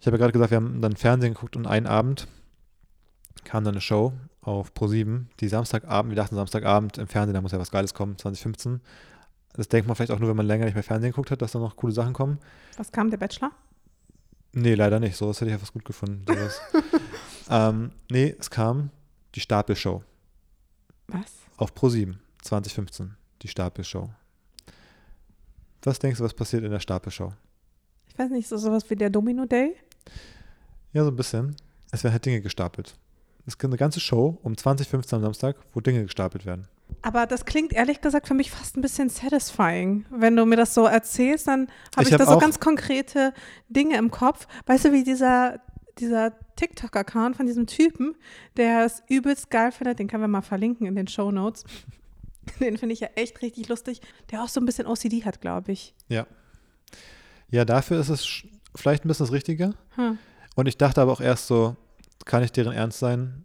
Ich habe ja gerade gesagt, wir haben dann Fernsehen geguckt und einen Abend kam dann eine Show auf Pro7, die Samstagabend, wir dachten Samstagabend im Fernsehen, da muss ja was Geiles kommen, 2015. Das denkt man vielleicht auch nur, wenn man länger nicht mehr Fernsehen geguckt hat, dass da noch coole Sachen kommen. Was kam, der Bachelor? Nee, leider nicht. Sowas hätte ich ja fast gut gefunden. Sowas. ähm, nee, es kam die Stapelshow Was? auf Pro7 2015. Die Stapelshow. Was denkst du, was passiert in der Stapelshow? Ich weiß nicht, so sowas wie der Domino Day? Ja, so ein bisschen. Es werden halt Dinge gestapelt. Es gibt eine ganze Show um 2015 am Samstag, wo Dinge gestapelt werden. Aber das klingt ehrlich gesagt für mich fast ein bisschen satisfying. Wenn du mir das so erzählst, dann habe Ich ich, hab da so ganz konkrete Dinge im Kopf. Weißt du, wie dieser, dieser TikTok-Account von diesem Typen, der es übelst geil findet, den können wir mal verlinken in den Show Notes. Den finde ich ja echt richtig lustig, der auch so ein bisschen OCD hat, glaube ich. Ja. Ja, dafür ist es vielleicht ein bisschen das Richtige. Hm. Und ich dachte aber auch erst so, kann nicht deren Ernst sein?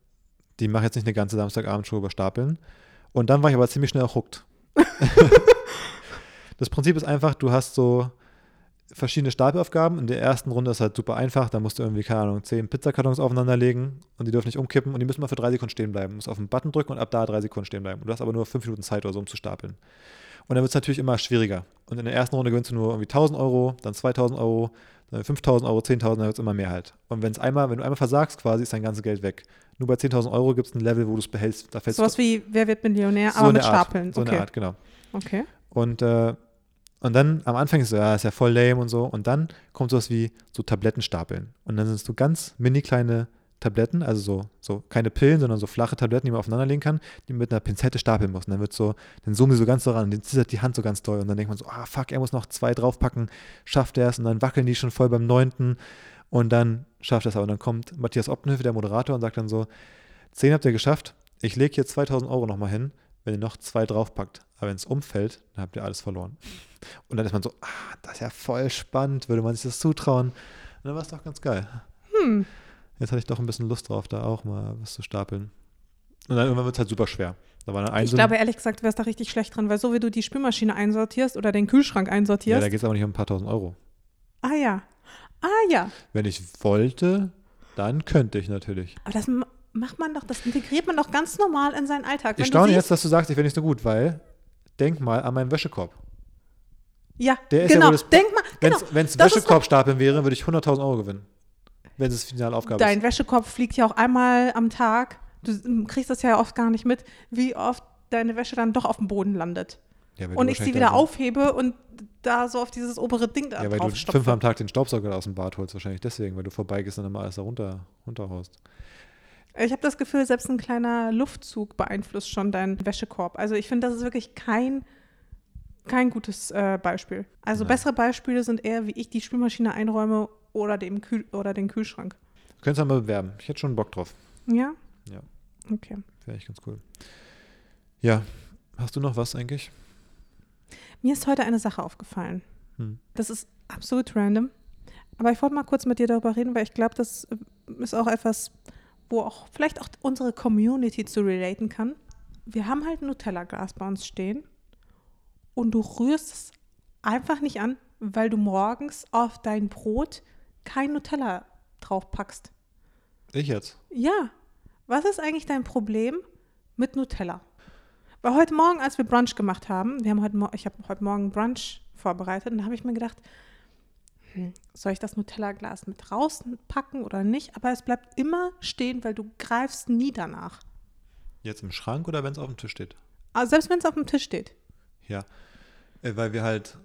Die machen jetzt nicht eine ganze Samstagabendshow über Stapeln. Und dann war ich aber ziemlich schnell hooked. das Prinzip ist einfach, du hast so verschiedene Stapelaufgaben. In der ersten Runde ist halt super einfach. Da musst du irgendwie, keine Ahnung, zehn Pizzakartons aufeinanderlegen und die dürfen nicht umkippen und die müssen mal für drei Sekunden stehen bleiben. Du musst auf den Button drücken und ab da drei Sekunden stehen bleiben. Und du hast aber nur fünf Minuten Zeit oder so, um zu stapeln. Und dann wird es natürlich immer schwieriger. Und in der ersten Runde gewinnst du nur irgendwie 1000 Euro, dann 2000 Euro, dann 5000 Euro, 10.000, dann wird es immer mehr halt. Und wenn es einmal, wenn du einmal versagst quasi, ist dein ganzes Geld weg. Nur bei 10.000 Euro gibt es ein Level, wo du es behältst. Da fällst Sowas wie Wer wird Millionär, so aber mit Art, Stapeln. So okay. eine Art, genau. okay. Und, äh, und dann am Anfang ist so, ja, ist ja voll lame und so. Und dann kommt sowas wie so Tablettenstapeln. Und dann sind es so ganz mini kleine Tabletten, also so, so keine Pillen, sondern so flache Tabletten, die man aufeinanderlegen kann, die man mit einer Pinzette stapeln muss. Und dann wird so, dann zoomen sie so ganz so ran, und dann zittert die Hand so ganz doll. Und dann denkt man so, ah fuck, er muss noch zwei draufpacken, schafft er es. Und dann wackeln die schon voll beim neunten. Und dann schafft er es aber. Und dann kommt Matthias Optenhöfe, der Moderator, und sagt dann so, zehn habt ihr geschafft, ich lege hier 2000 Euro nochmal hin, wenn ihr noch zwei draufpackt. Aber wenn es umfällt, dann habt ihr alles verloren. Und dann ist man so, ah, das ist ja voll spannend, würde man sich das zutrauen. Und dann war es doch ganz geil. Hm. Jetzt hatte ich doch ein bisschen Lust drauf, da auch mal was zu stapeln. Und dann irgendwann wird es halt super schwer. Da war dann ein Ich glaube, ehrlich gesagt, du wärst da richtig schlecht dran, weil so wie du die Spülmaschine einsortierst oder den Kühlschrank ja, einsortierst. da geht es aber nicht um ein paar tausend Euro. ah ja. Ah ja. Wenn ich wollte, dann könnte ich natürlich. Aber das ma- macht man doch, das integriert man doch ganz normal in seinen Alltag. Ich staune jetzt, dass du sagst, ich wäre nicht so gut, weil denk mal an meinen Wäschekorb. Ja, Der ist ja genau. das- Denk mal, genau. Wenn es Wäschekorb stapeln wäre, würde ich 100.000 Euro gewinnen. Wenn es finale Aufgabe Dein ist. Wäschekorb fliegt ja auch einmal am Tag. Du kriegst das ja oft gar nicht mit, wie oft deine Wäsche dann doch auf dem Boden landet. Ja, Und ich sie wieder da so- aufhebe und da so auf dieses obere Ding da Ja, weil du fünfmal am Tag den Staubsauger aus dem Bad holst, wahrscheinlich deswegen, weil du vorbeigehst und dann immer alles da runter, runterhaust. Ich habe das Gefühl, selbst ein kleiner Luftzug beeinflusst schon deinen Wäschekorb. Also ich finde, das ist wirklich kein, kein gutes äh, Beispiel. Also Nein. bessere Beispiele sind eher, wie ich die Spülmaschine einräume oder, dem Kühl oder den Kühlschrank. Du könntest mal bewerben. Ich hätte schon Bock drauf. Ja? Ja. Okay. Wäre echt ganz cool. Ja. Hast du noch was eigentlich? Mir ist heute eine Sache aufgefallen. Hm. Das ist absolut random. Aber ich wollte mal kurz mit dir darüber reden, weil ich glaube, das äh, ist auch etwas, wo auch vielleicht auch unsere Community zu relaten kann. Wir haben halt ein Nutella-Glas bei uns stehen und du rührst es einfach nicht an, weil du morgens auf dein Brot kein Nutella drauf packst. Ich jetzt. Ja, was ist eigentlich dein Problem mit Nutella? Weil heute Morgen, als wir Brunch gemacht haben, wir haben heute ich habe heute Morgen Brunch vorbereitet und da habe ich mir gedacht, hm, soll ich das Nutella-Glas mit rauspacken oder nicht? Aber es bleibt immer stehen, weil du greifst nie danach. Jetzt im Schrank oder wenn es auf dem Tisch steht? Also selbst wenn es auf dem Tisch steht. Ja. Äh, weil wir halt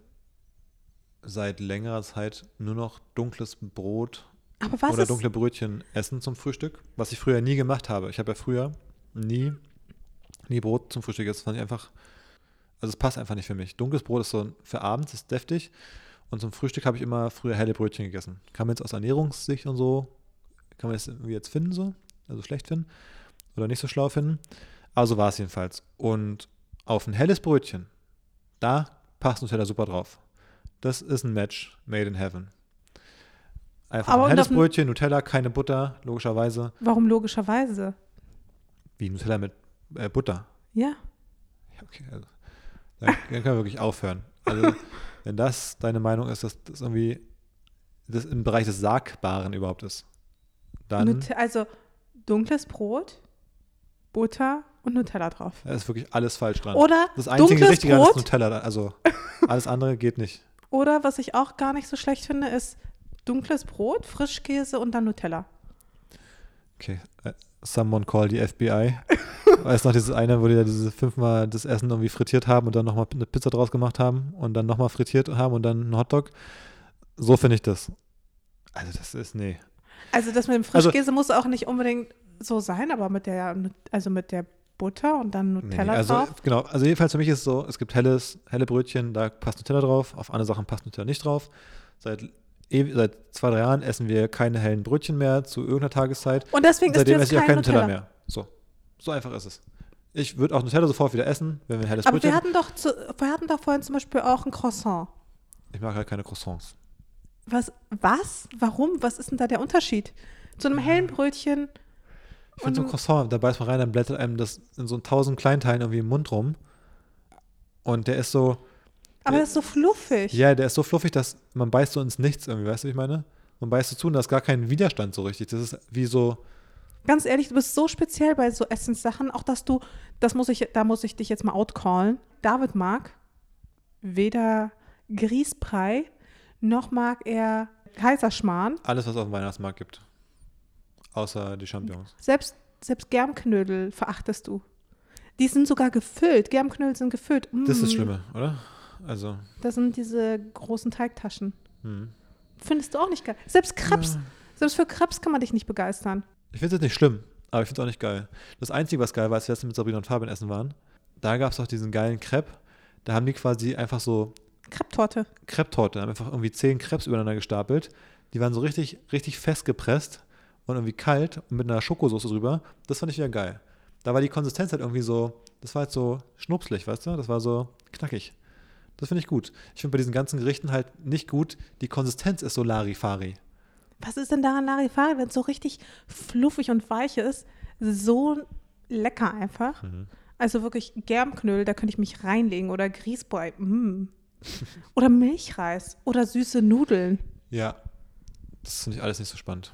seit längerer Zeit nur noch dunkles Brot oder dunkle Brötchen essen zum Frühstück, was ich früher nie gemacht habe. Ich habe ja früher nie, nie Brot zum Frühstück gegessen. Das fand ich einfach, also es passt einfach nicht für mich. Dunkles Brot ist so für abends, ist deftig. Und zum Frühstück habe ich immer früher helle Brötchen gegessen. Kann man jetzt aus Ernährungssicht und so, kann man das irgendwie jetzt finden so, also schlecht finden oder nicht so schlau finden. Aber so war es jedenfalls. Und auf ein helles Brötchen, da passt Nutella super drauf. Das ist ein Match made in heaven. Einfach Aber ein helles Brötchen, Nutella, keine Butter, logischerweise. warum logischerweise? Wie Nutella mit äh, Butter. Ja. Ja, okay, also, dann, dann können wir wirklich aufhören. Also, wenn das deine Meinung ist, dass das irgendwie das im Bereich des Sagbaren überhaupt ist, dann Nut also dunkles Brot, Butter und Nutella drauf. ist wirklich alles falsch dran. Oder das einzige Richtige daran ist Brot Nutella. Also alles andere geht nicht. Oder was ich auch gar nicht so schlecht finde, ist dunkles Brot, Frischkäse und dann Nutella. Okay. äh, Someone call the FBI. Weißt noch, dieses eine, wo die da diese fünfmal das Essen irgendwie frittiert haben und dann nochmal eine Pizza draus gemacht haben und dann nochmal frittiert haben und dann einen Hotdog. So finde ich das. Also das ist, nee. Also das mit dem Also- Frischkäse muss auch nicht unbedingt so sein, aber mit der, also mit der Butter und dann Nee, Nutella also drauf. genau, also jedenfalls für mich ist es so, es gibt helles, helle Brötchen, da passt Nutella drauf, auf andere Sachen passt Nutella nicht drauf. Seit, seit zwei, drei Jahren essen wir keine hellen Brötchen mehr zu irgendeiner Tageszeit. Und deswegen ist Seitdem esse ich auch kein kein Nutella, Nutella. mehr. So. So einfach ist es. Ich würde auch Nutella sofort wieder essen, wenn wir ein helles Aber Brötchen wir hatten, doch zu, wir hatten doch vorhin zum Beispiel auch ein Croissant. Ich mag halt keine Croissants. Was? Was? Warum? Was ist denn da der Unterschied? Zu einem hellen Brötchen. Ich finde so ein Croissant, da beißt man rein, dann blättert einem das in so tausend Kleinteilen irgendwie im Mund rum. Und der ist so, Aber das ist so fluffig. ja, der ist so fluffig, dass man beißt so ins Nichts irgendwie, weißt du, wie ich meine? Man beißt so zu und da ist gar kein Widerstand so richtig. Das ist wie so, Ganz ehrlich, du bist so speziell bei so Essenssachen, auch dass du, das muss ich, da muss ich dich jetzt mal outcallen. David mag weder Grießbrei noch mag er Kaiserschmarrn. alles, was es auf dem Weihnachtsmarkt gibt. Außer die Champignons. Selbst, selbst Germknödel verachtest du. Die sind sogar gefüllt. Germknödel sind gefüllt. Mm, Das ist das Schlimme, oder? Also, Das sind diese großen Teigtaschen. hm. Findest du auch nicht geil. Selbst Krebs, Ja. selbst für Krebs kann man dich nicht begeistern. Ich finde es jetzt nicht schlimm, aber ich finde es auch nicht geil. Das Einzige, was geil war, als wir letztens mit Sabrina und Fabian essen waren, da gab es auch diesen geilen Crepe. Da haben die quasi einfach so Krepptorte. Crepe-Torte, haben einfach irgendwie zehn Crepes übereinander gestapelt. Die waren so richtig, richtig festgepresst und irgendwie kalt und mit einer Schokosauce drüber. Das fand ich wieder geil. Da war die Konsistenz halt irgendwie so, das war halt so schnupslig, weißt du? Das war so knackig. Das finde ich gut. Ich finde bei diesen ganzen Gerichten halt nicht gut, die Konsistenz ist so Larifari. Was ist denn daran Larifari, wenn es so richtig fluffig und weich ist? So lecker einfach. Mhm. Also wirklich Germknödel, da könnte ich mich reinlegen. Oder Grießbrei. Mm. Oder Milchreis. Oder süße Nudeln. Ja, das finde ich alles nicht so spannend.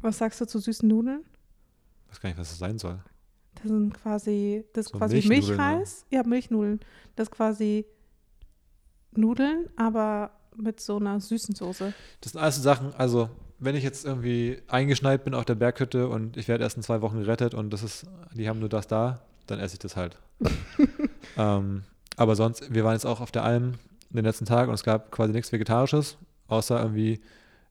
Was sagst du zu süßen Nudeln? Ich weiß gar nicht, was das sein soll. Das sind quasi, das ist So quasi ne? Milchreis. Ja, Milchnudeln. Das ist quasi Nudeln, aber mit so einer süßen Soße. Das sind alles Sachen, also wenn ich jetzt irgendwie eingeschneit bin auf der Berghütte und ich werde erst in zwei Wochen gerettet und das ist, die haben nur das da, dann esse ich das halt. ähm, aber sonst, wir waren jetzt auch auf der Alm den letzten Tag und es gab quasi nichts Vegetarisches, außer irgendwie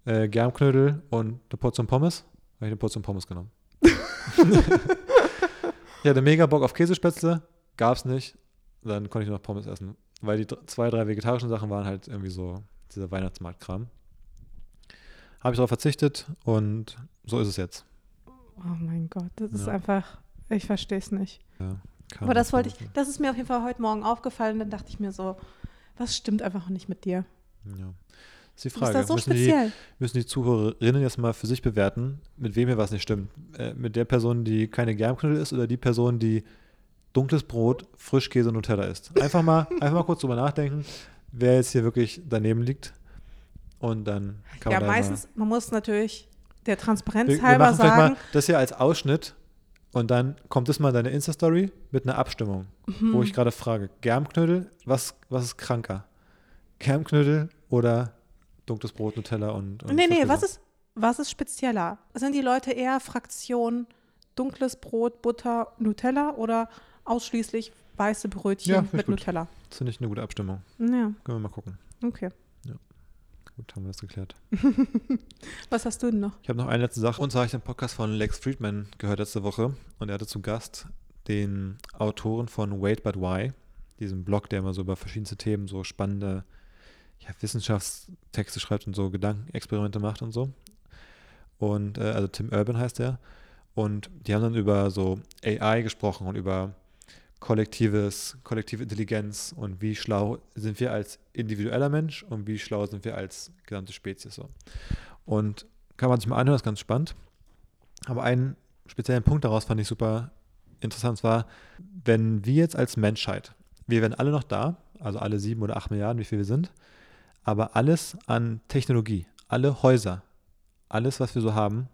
äh, Germknödel und eine Portion Pommes. Habe ich eine Portion Pommes genommen. ich hatte mega Bock auf Käsespätzle, gab es nicht. Dann konnte ich noch Pommes essen. Weil die zwei, drei vegetarischen Sachen waren halt irgendwie so dieser Weihnachtsmarktkram. Habe ich darauf verzichtet und so ist es jetzt. Oh mein Gott, das ist Ja. einfach, ich verstehe es nicht. Ja, Aber das wollte ich, das ist mir auf jeden Fall heute Morgen aufgefallen. Dann dachte ich mir so, was stimmt einfach nicht mit dir? Ja. Das ist die Frage. da so müssen, die, speziell. müssen die Zuhörerinnen jetzt mal für sich bewerten, mit wem hier was nicht stimmt? Äh, mit der Person, die keine Germknödel isst oder die Person, die dunkles Brot, Frischkäse und Nutella isst? Einfach mal, einfach mal kurz drüber nachdenken, wer jetzt hier wirklich daneben liegt. Und dann kann Ja, man da meistens, man muss natürlich der Transparenz wir, wir halber machen vielleicht sagen, mal das hier als Ausschnitt und dann kommt das mal in deine Insta-Story mit einer Abstimmung, Mhm. wo ich gerade frage, Germknödel, was, was ist kranker? Germknödel oder dunkles Brot, Nutella und, und nee, nee, was ist, was ist spezieller? Sind die Leute eher Fraktion dunkles Brot, Butter, Nutella oder ausschließlich weiße Brötchen Ja, mit gut. Nutella? Das finde ich eine gute Abstimmung. Ja, Können wir mal gucken. okay. Gut, haben wir das geklärt. Was hast du denn noch? Ich habe noch eine letzte Sache. Und zwar habe ich den Podcast von Lex Friedman gehört letzte Woche. Und er hatte zu Gast den Autoren von Wait But Why, diesem Blog, der immer so über verschiedenste Themen so spannende ja, Wissenschaftstexte schreibt und so Gedankenexperimente macht und so. Und äh, also Tim Urban heißt er. Und die haben dann über so AI gesprochen und über kollektives, kollektive Intelligenz und wie schlau sind wir als individueller Mensch und wie schlau sind wir als gesamte Spezies so. Und kann man sich mal anhören, ist ganz spannend. Aber einen speziellen Punkt daraus fand ich super interessant, war, wenn wir jetzt als Menschheit, wir wären alle noch da, also alle sieben oder acht Milliarden, wie viel wir sind, aber alles an Technologie, alle Häuser, alles, was wir so haben,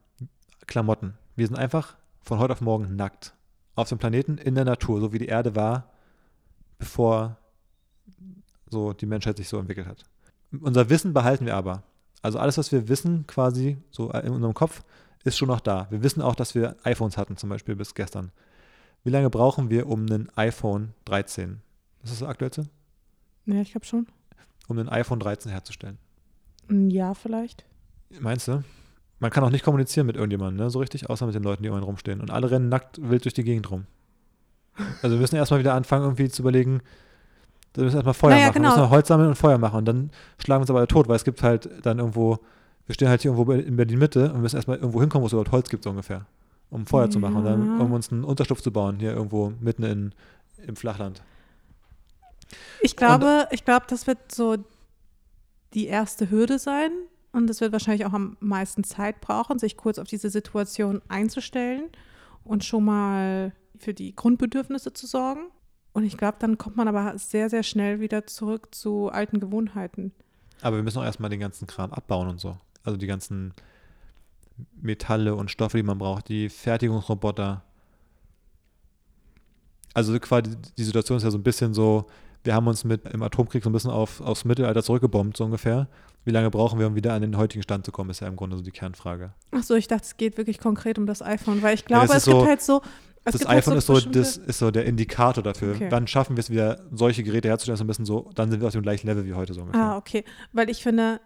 Klamotten, wir sind einfach von heute auf morgen nackt auf dem Planeten in der Natur, so wie die Erde war, bevor so die Menschheit sich so entwickelt hat. Unser Wissen behalten wir aber. Also alles, was wir wissen, quasi so in unserem Kopf, ist schon noch da. Wir wissen auch, dass wir iPhones hatten, zum Beispiel bis gestern. Wie lange brauchen wir, um ein iPhone 13, das ist das aktuellste, Ja, ich glaube schon. Um ein iPhone 13 herzustellen? Ein Jahr vielleicht. Meinst du? Man kann auch nicht kommunizieren mit irgendjemandem, ne? so richtig, außer mit den Leuten, die um einen rumstehen. Und alle rennen nackt wild durch die Gegend rum. Also wir müssen erstmal wieder anfangen, irgendwie zu überlegen, wir müssen erstmal Feuer Naja, machen. genau. Wir müssen Holz sammeln und Feuer machen. Und dann schlagen wir uns aber alle tot, weil es gibt halt dann irgendwo, wir stehen halt hier irgendwo in Berlin-Mitte und müssen erstmal irgendwo hinkommen, wo es überhaupt Holz gibt, so ungefähr. Um Feuer zu machen. Und dann, Ja. um uns einen Unterschlupf zu bauen, hier irgendwo mitten in, im Flachland. Ich glaube, ich glaube, das wird so die erste Hürde sein. Und es wird wahrscheinlich auch am meisten Zeit brauchen, sich kurz auf diese Situation einzustellen und schon mal für die Grundbedürfnisse zu sorgen. Und ich glaube, dann kommt man aber sehr, sehr schnell wieder zurück zu alten Gewohnheiten. Aber wir müssen auch erstmal den ganzen Kram abbauen und so. Also die ganzen Metalle und Stoffe, die man braucht, die Fertigungsroboter. Also quasi die Situation ist ja so ein bisschen so, wir haben uns mit im Atomkrieg so ein bisschen auf, aufs Mittelalter zurückgebombt, so ungefähr. Wie lange brauchen wir, um wieder an den heutigen Stand zu kommen, ist ja im Grunde so die Kernfrage. Ach so, ich dachte, es geht wirklich konkret um das iPhone, weil ich Ja, glaube, das es ist gibt so- halt so. Es das gibt halt iPhone ist so, das ist so der Indikator dafür. Okay. Wann schaffen wir es wieder, solche Geräte herzustellen, so ein bisschen so, dann sind wir auf dem gleichen Level wie heute so ungefähr. Ah, okay. Weil ich finde,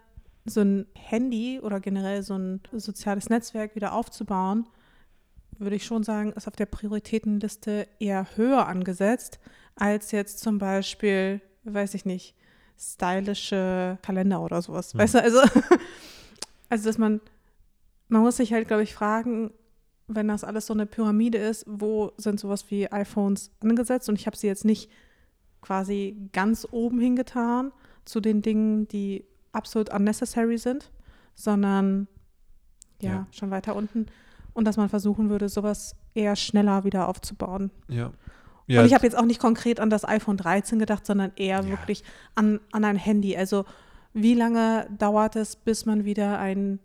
so ein Handy oder generell so ein soziales Netzwerk wieder aufzubauen, würde ich schon sagen, ist auf der Prioritätenliste eher höher angesetzt, als jetzt zum Beispiel, weiß ich nicht, stylische Kalender oder sowas. Hm. Weißt du, also, also dass man, man muss sich halt, glaube ich, fragen, wenn das alles so eine Pyramide ist, wo sind sowas wie iPhones angesetzt? Und ich habe sie jetzt nicht quasi ganz oben hingetan zu den Dingen, die absolut unnecessary sind, sondern ja, Ja. schon weiter unten. Und dass man versuchen würde, sowas eher schneller wieder aufzubauen. Ja. Und ich habe jetzt auch nicht konkret an das iPhone 13 gedacht, sondern eher Ja. wirklich an, an ein Handy. Also wie lange dauert es, bis man wieder ein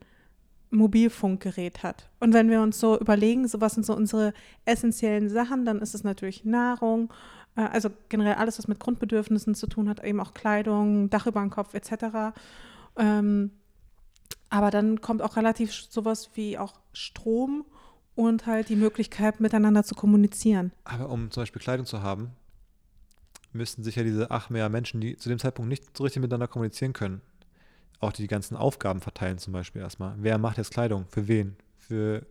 Mobilfunkgerät hat? Und wenn wir uns so überlegen, so was sind so unsere essentiellen Sachen, dann ist es natürlich Nahrung, äh, also generell alles, was mit Grundbedürfnissen zu tun hat, eben auch Kleidung, Dach über dem Kopf etc. Ähm, aber dann kommt auch relativ sowas wie auch Strom und halt die Möglichkeit, miteinander zu kommunizieren. Aber um zum Beispiel Kleidung zu haben, müssten sich ja diese acht mehr Menschen, die zu dem Zeitpunkt nicht so richtig miteinander kommunizieren können, auch die ganzen Aufgaben verteilen zum Beispiel erstmal. Wer macht jetzt Kleidung? Für wen? Für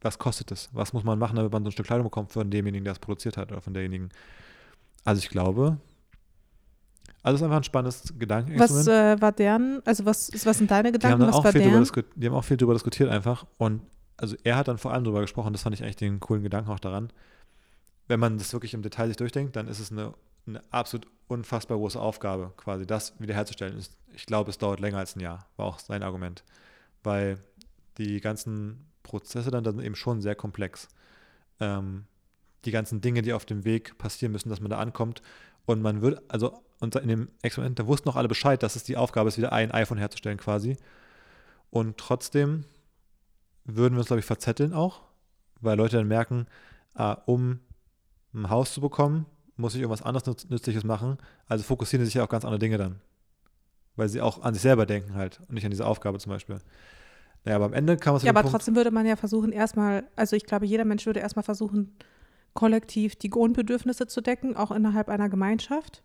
was kostet es? Was muss man machen, damit man so ein Stück Kleidung bekommt von demjenigen, der es produziert hat oder von derjenigen? Also ich glaube, also es ist einfach ein spannendes Gedanken. Was äh, war deren, also was, was sind deine Gedanken, die haben was war deren? Die haben auch viel darüber diskutiert einfach und also er hat dann vor allem darüber gesprochen, das fand ich eigentlich den coolen Gedanken auch daran. Wenn man das wirklich im Detail sich durchdenkt, dann ist es eine, eine absolut unfassbar große Aufgabe, quasi das wiederherzustellen. Ich glaube, es dauert länger als ein Jahr, war auch sein Argument. Weil die ganzen Prozesse dann, dann eben schon sehr komplex. Ähm, die ganzen Dinge, die auf dem Weg passieren müssen, dass man da ankommt. Und man wird, also und in dem Experiment, da wussten noch alle Bescheid, dass es die Aufgabe ist, wieder ein iPhone herzustellen quasi. Und trotzdem würden wir uns, glaube ich, verzetteln auch, weil Leute dann merken, ah, um ein Haus zu bekommen, muss ich irgendwas anderes Nützliches machen. Also fokussieren sie sich ja auf ganz andere Dinge dann. Weil sie auch an sich selber denken halt und nicht an diese Aufgabe zum Beispiel. Naja, aber am Ende kann man es Ja, aber Punkt trotzdem würde man ja versuchen, erstmal, also ich glaube, jeder Mensch würde erstmal versuchen, kollektiv die Grundbedürfnisse zu decken, auch innerhalb einer Gemeinschaft.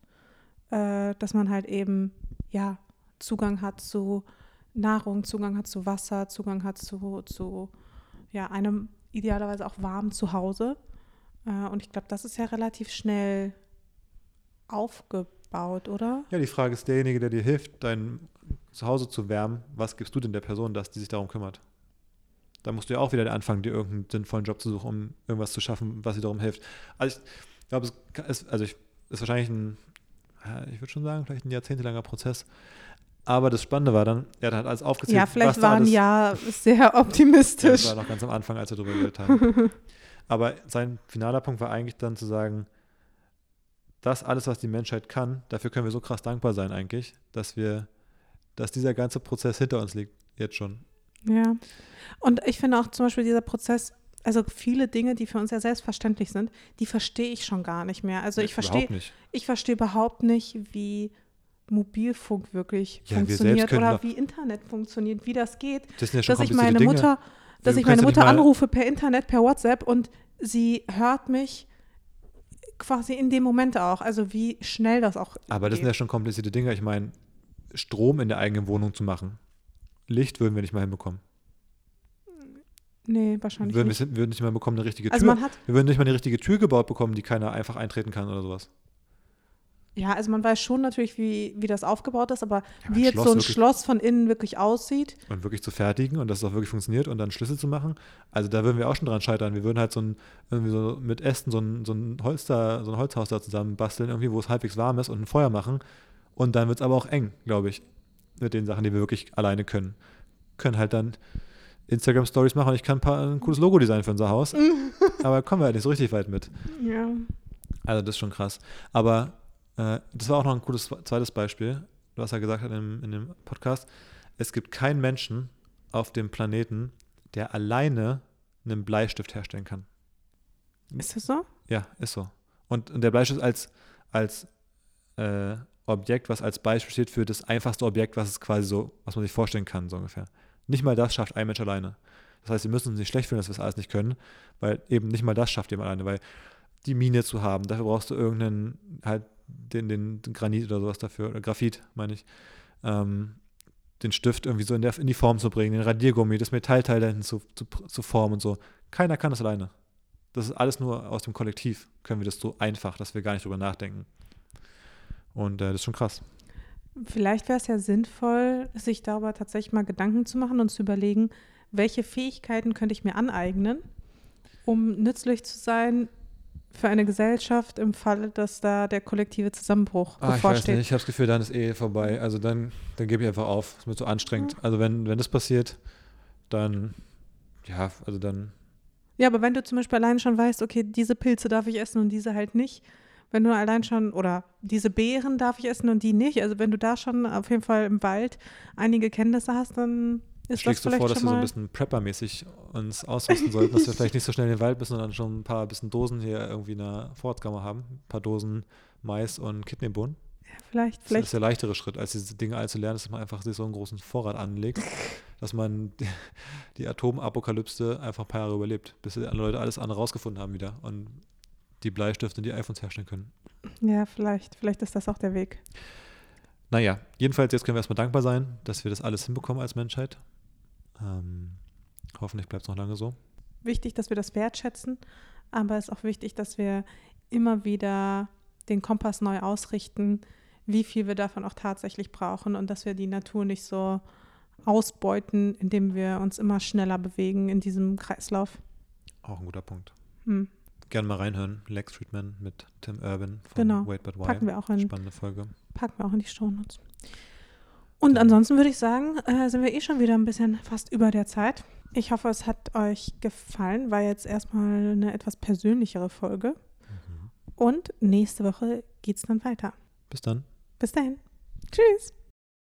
Äh, dass man halt eben, ja, Zugang hat zu Nahrung, Zugang hat zu Wasser, Zugang hat zu, zu ja, einem idealerweise auch warmen Zuhause. Äh, und ich glaube, das ist ja relativ schnell aufgebaut, oder? Ja, die Frage ist, derjenige, der dir hilft, dein Zuhause zu wärmen, was gibst du denn der Person, dass die sich darum kümmert? Da musst du ja auch wieder anfangen, dir irgendeinen sinnvollen Job zu suchen, um irgendwas zu schaffen, was dir darum hilft. Also ich glaube, es ist, also ich, ist wahrscheinlich ein, ich würde schon sagen, vielleicht ein jahrzehntelanger Prozess. Aber das Spannende war dann, er hat halt alles aufgezählt. Ja, vielleicht war ein Jahr sehr optimistisch. Ja, das war noch ganz am Anfang, als wir darüber geredet haben. Aber sein finaler Punkt war eigentlich dann zu sagen, das alles, was die Menschheit kann, dafür können wir so krass dankbar sein eigentlich, dass wir, dass dieser ganze Prozess hinter uns liegt, jetzt schon. Ja. Und ich finde auch zum Beispiel dieser Prozess, also viele Dinge, die für uns ja selbstverständlich sind, die verstehe ich schon gar nicht mehr. Also ich, ich verstehe, ich verstehe überhaupt nicht, wie Mobilfunk wirklich ja, funktioniert oder wie Internet funktioniert, wie das geht. Das sind ja schon dass ich meine Dinge. Mutter, dass ich meine Mutter anrufe per Internet, per WhatsApp und sie hört mich quasi in dem Moment auch. Also wie schnell das auch. Aber das sind ja schon komplizierte Dinge. Ich meine, Strom in der eigenen Wohnung zu machen. Licht würden wir nicht mal hinbekommen. Nee, wahrscheinlich würden nicht. Wir würden nicht mal bekommen, eine richtige also Tür. Man hat wir würden nicht mal eine richtige Tür gebaut bekommen, die keiner einfach eintreten kann oder sowas. Ja, also man weiß schon natürlich, wie, wie das aufgebaut ist, aber ja, wie jetzt Schloss so ein Schloss von innen wirklich aussieht. Und wirklich zu fertigen und dass es auch wirklich funktioniert und dann Schlüssel zu machen. Also da würden wir auch schon dran scheitern. Wir würden halt so ein, irgendwie so mit Ästen so ein, so ein Holster, so ein Holzhaus da zusammen basteln, irgendwie, wo es halbwegs warm ist und ein Feuer machen. Und dann wird es aber auch eng, glaube ich, mit den Sachen, die wir wirklich alleine können. Können halt dann Instagram-Stories machen und ich kann ein, paar, ein cooles Logo designen für unser Haus. aber kommen wir halt nicht so richtig weit mit. Ja. Also das ist schon krass. Aber äh, das war auch noch ein cooles zweites Beispiel, was er gesagt hat in, in dem Podcast. Es gibt keinen Menschen auf dem Planeten, der alleine einen Bleistift herstellen kann. Ist das so? Ja, ist so. Und, und der Bleistift als, als äh, Objekt, was als Beispiel steht für das einfachste Objekt, was es quasi so, was man sich vorstellen kann, so ungefähr. Nicht mal das schafft ein Mensch alleine. Das heißt, wir müssen uns nicht schlecht fühlen, dass wir das alles nicht können, weil eben nicht mal das schafft jemand alleine, weil die Mine zu haben, dafür brauchst du irgendeinen halt den, den, Granit oder sowas dafür, oder Graphit, meine ich, ähm, den Stift irgendwie so in, der, in die Form zu bringen, den Radiergummi, das Metallteil da hinten zu, zu, zu formen und so. Keiner kann das alleine. Das ist alles nur aus dem Kollektiv, können wir das so einfach, dass wir gar nicht drüber nachdenken. Und äh, das ist schon krass. Vielleicht wäre es ja sinnvoll, sich darüber tatsächlich mal Gedanken zu machen und zu überlegen, welche Fähigkeiten könnte ich mir aneignen, um nützlich zu sein für eine Gesellschaft im Falle, dass da der kollektive Zusammenbruch ah, bevorsteht? Ich weiß nicht, ich habe das Gefühl, dann ist eh vorbei. Also dann, dann gebe ich einfach auf. Es wird so anstrengend. Mhm. Also wenn, wenn das passiert, dann, ja, also dann. Ja, aber wenn du zum Beispiel allein schon weißt, okay, diese Pilze darf ich essen und diese halt nicht, wenn du allein schon, oder diese Beeren darf ich essen und die nicht, also wenn du da schon auf jeden Fall im Wald einige Kenntnisse hast, dann ist Schlägst du vor, dass wir so ein bisschen Prepper-mäßig uns ausrüsten sollten, dass wir vielleicht nicht so schnell in den Wald müssen, sondern schon ein paar bisschen Dosen hier irgendwie in der Vorratskammer haben. Ein paar Dosen Mais und Kidneybohnen. Ja, vielleicht, vielleicht. Das ist der leichtere Schritt, als diese Dinge all zu lernen, dass man einfach sich so einen großen Vorrat anlegt, dass man die Atomapokalypse einfach ein paar Jahre überlebt, bis die Leute alles andere rausgefunden haben wieder und die Bleistifte und die iPhones herstellen können. Ja, vielleicht. Vielleicht ist das auch der Weg. Naja, jedenfalls jetzt können wir erstmal dankbar sein, dass wir das alles hinbekommen als Menschheit. Ähm, hoffentlich bleibt es noch lange so. wichtig, dass wir das wertschätzen, aber es ist auch wichtig, dass wir immer wieder den Kompass neu ausrichten, wie viel wir davon auch tatsächlich brauchen und dass wir die Natur nicht so ausbeuten, indem wir uns immer schneller bewegen in diesem Kreislauf. Auch ein guter Punkt. Hm. Gerne mal reinhören. Lex Friedman mit Tim Urban von Genau. Wait But Why. Packen wir auch in, Spannende Folge. packen wir auch in die Shownotes. Und ansonsten würde ich sagen, äh, sind wir eh schon wieder ein bisschen fast über der Zeit. Ich hoffe, es hat euch gefallen. War jetzt erstmal eine etwas persönlichere Folge. Mhm. Und nächste Woche geht es dann weiter. Bis dann. Bis dahin. Tschüss.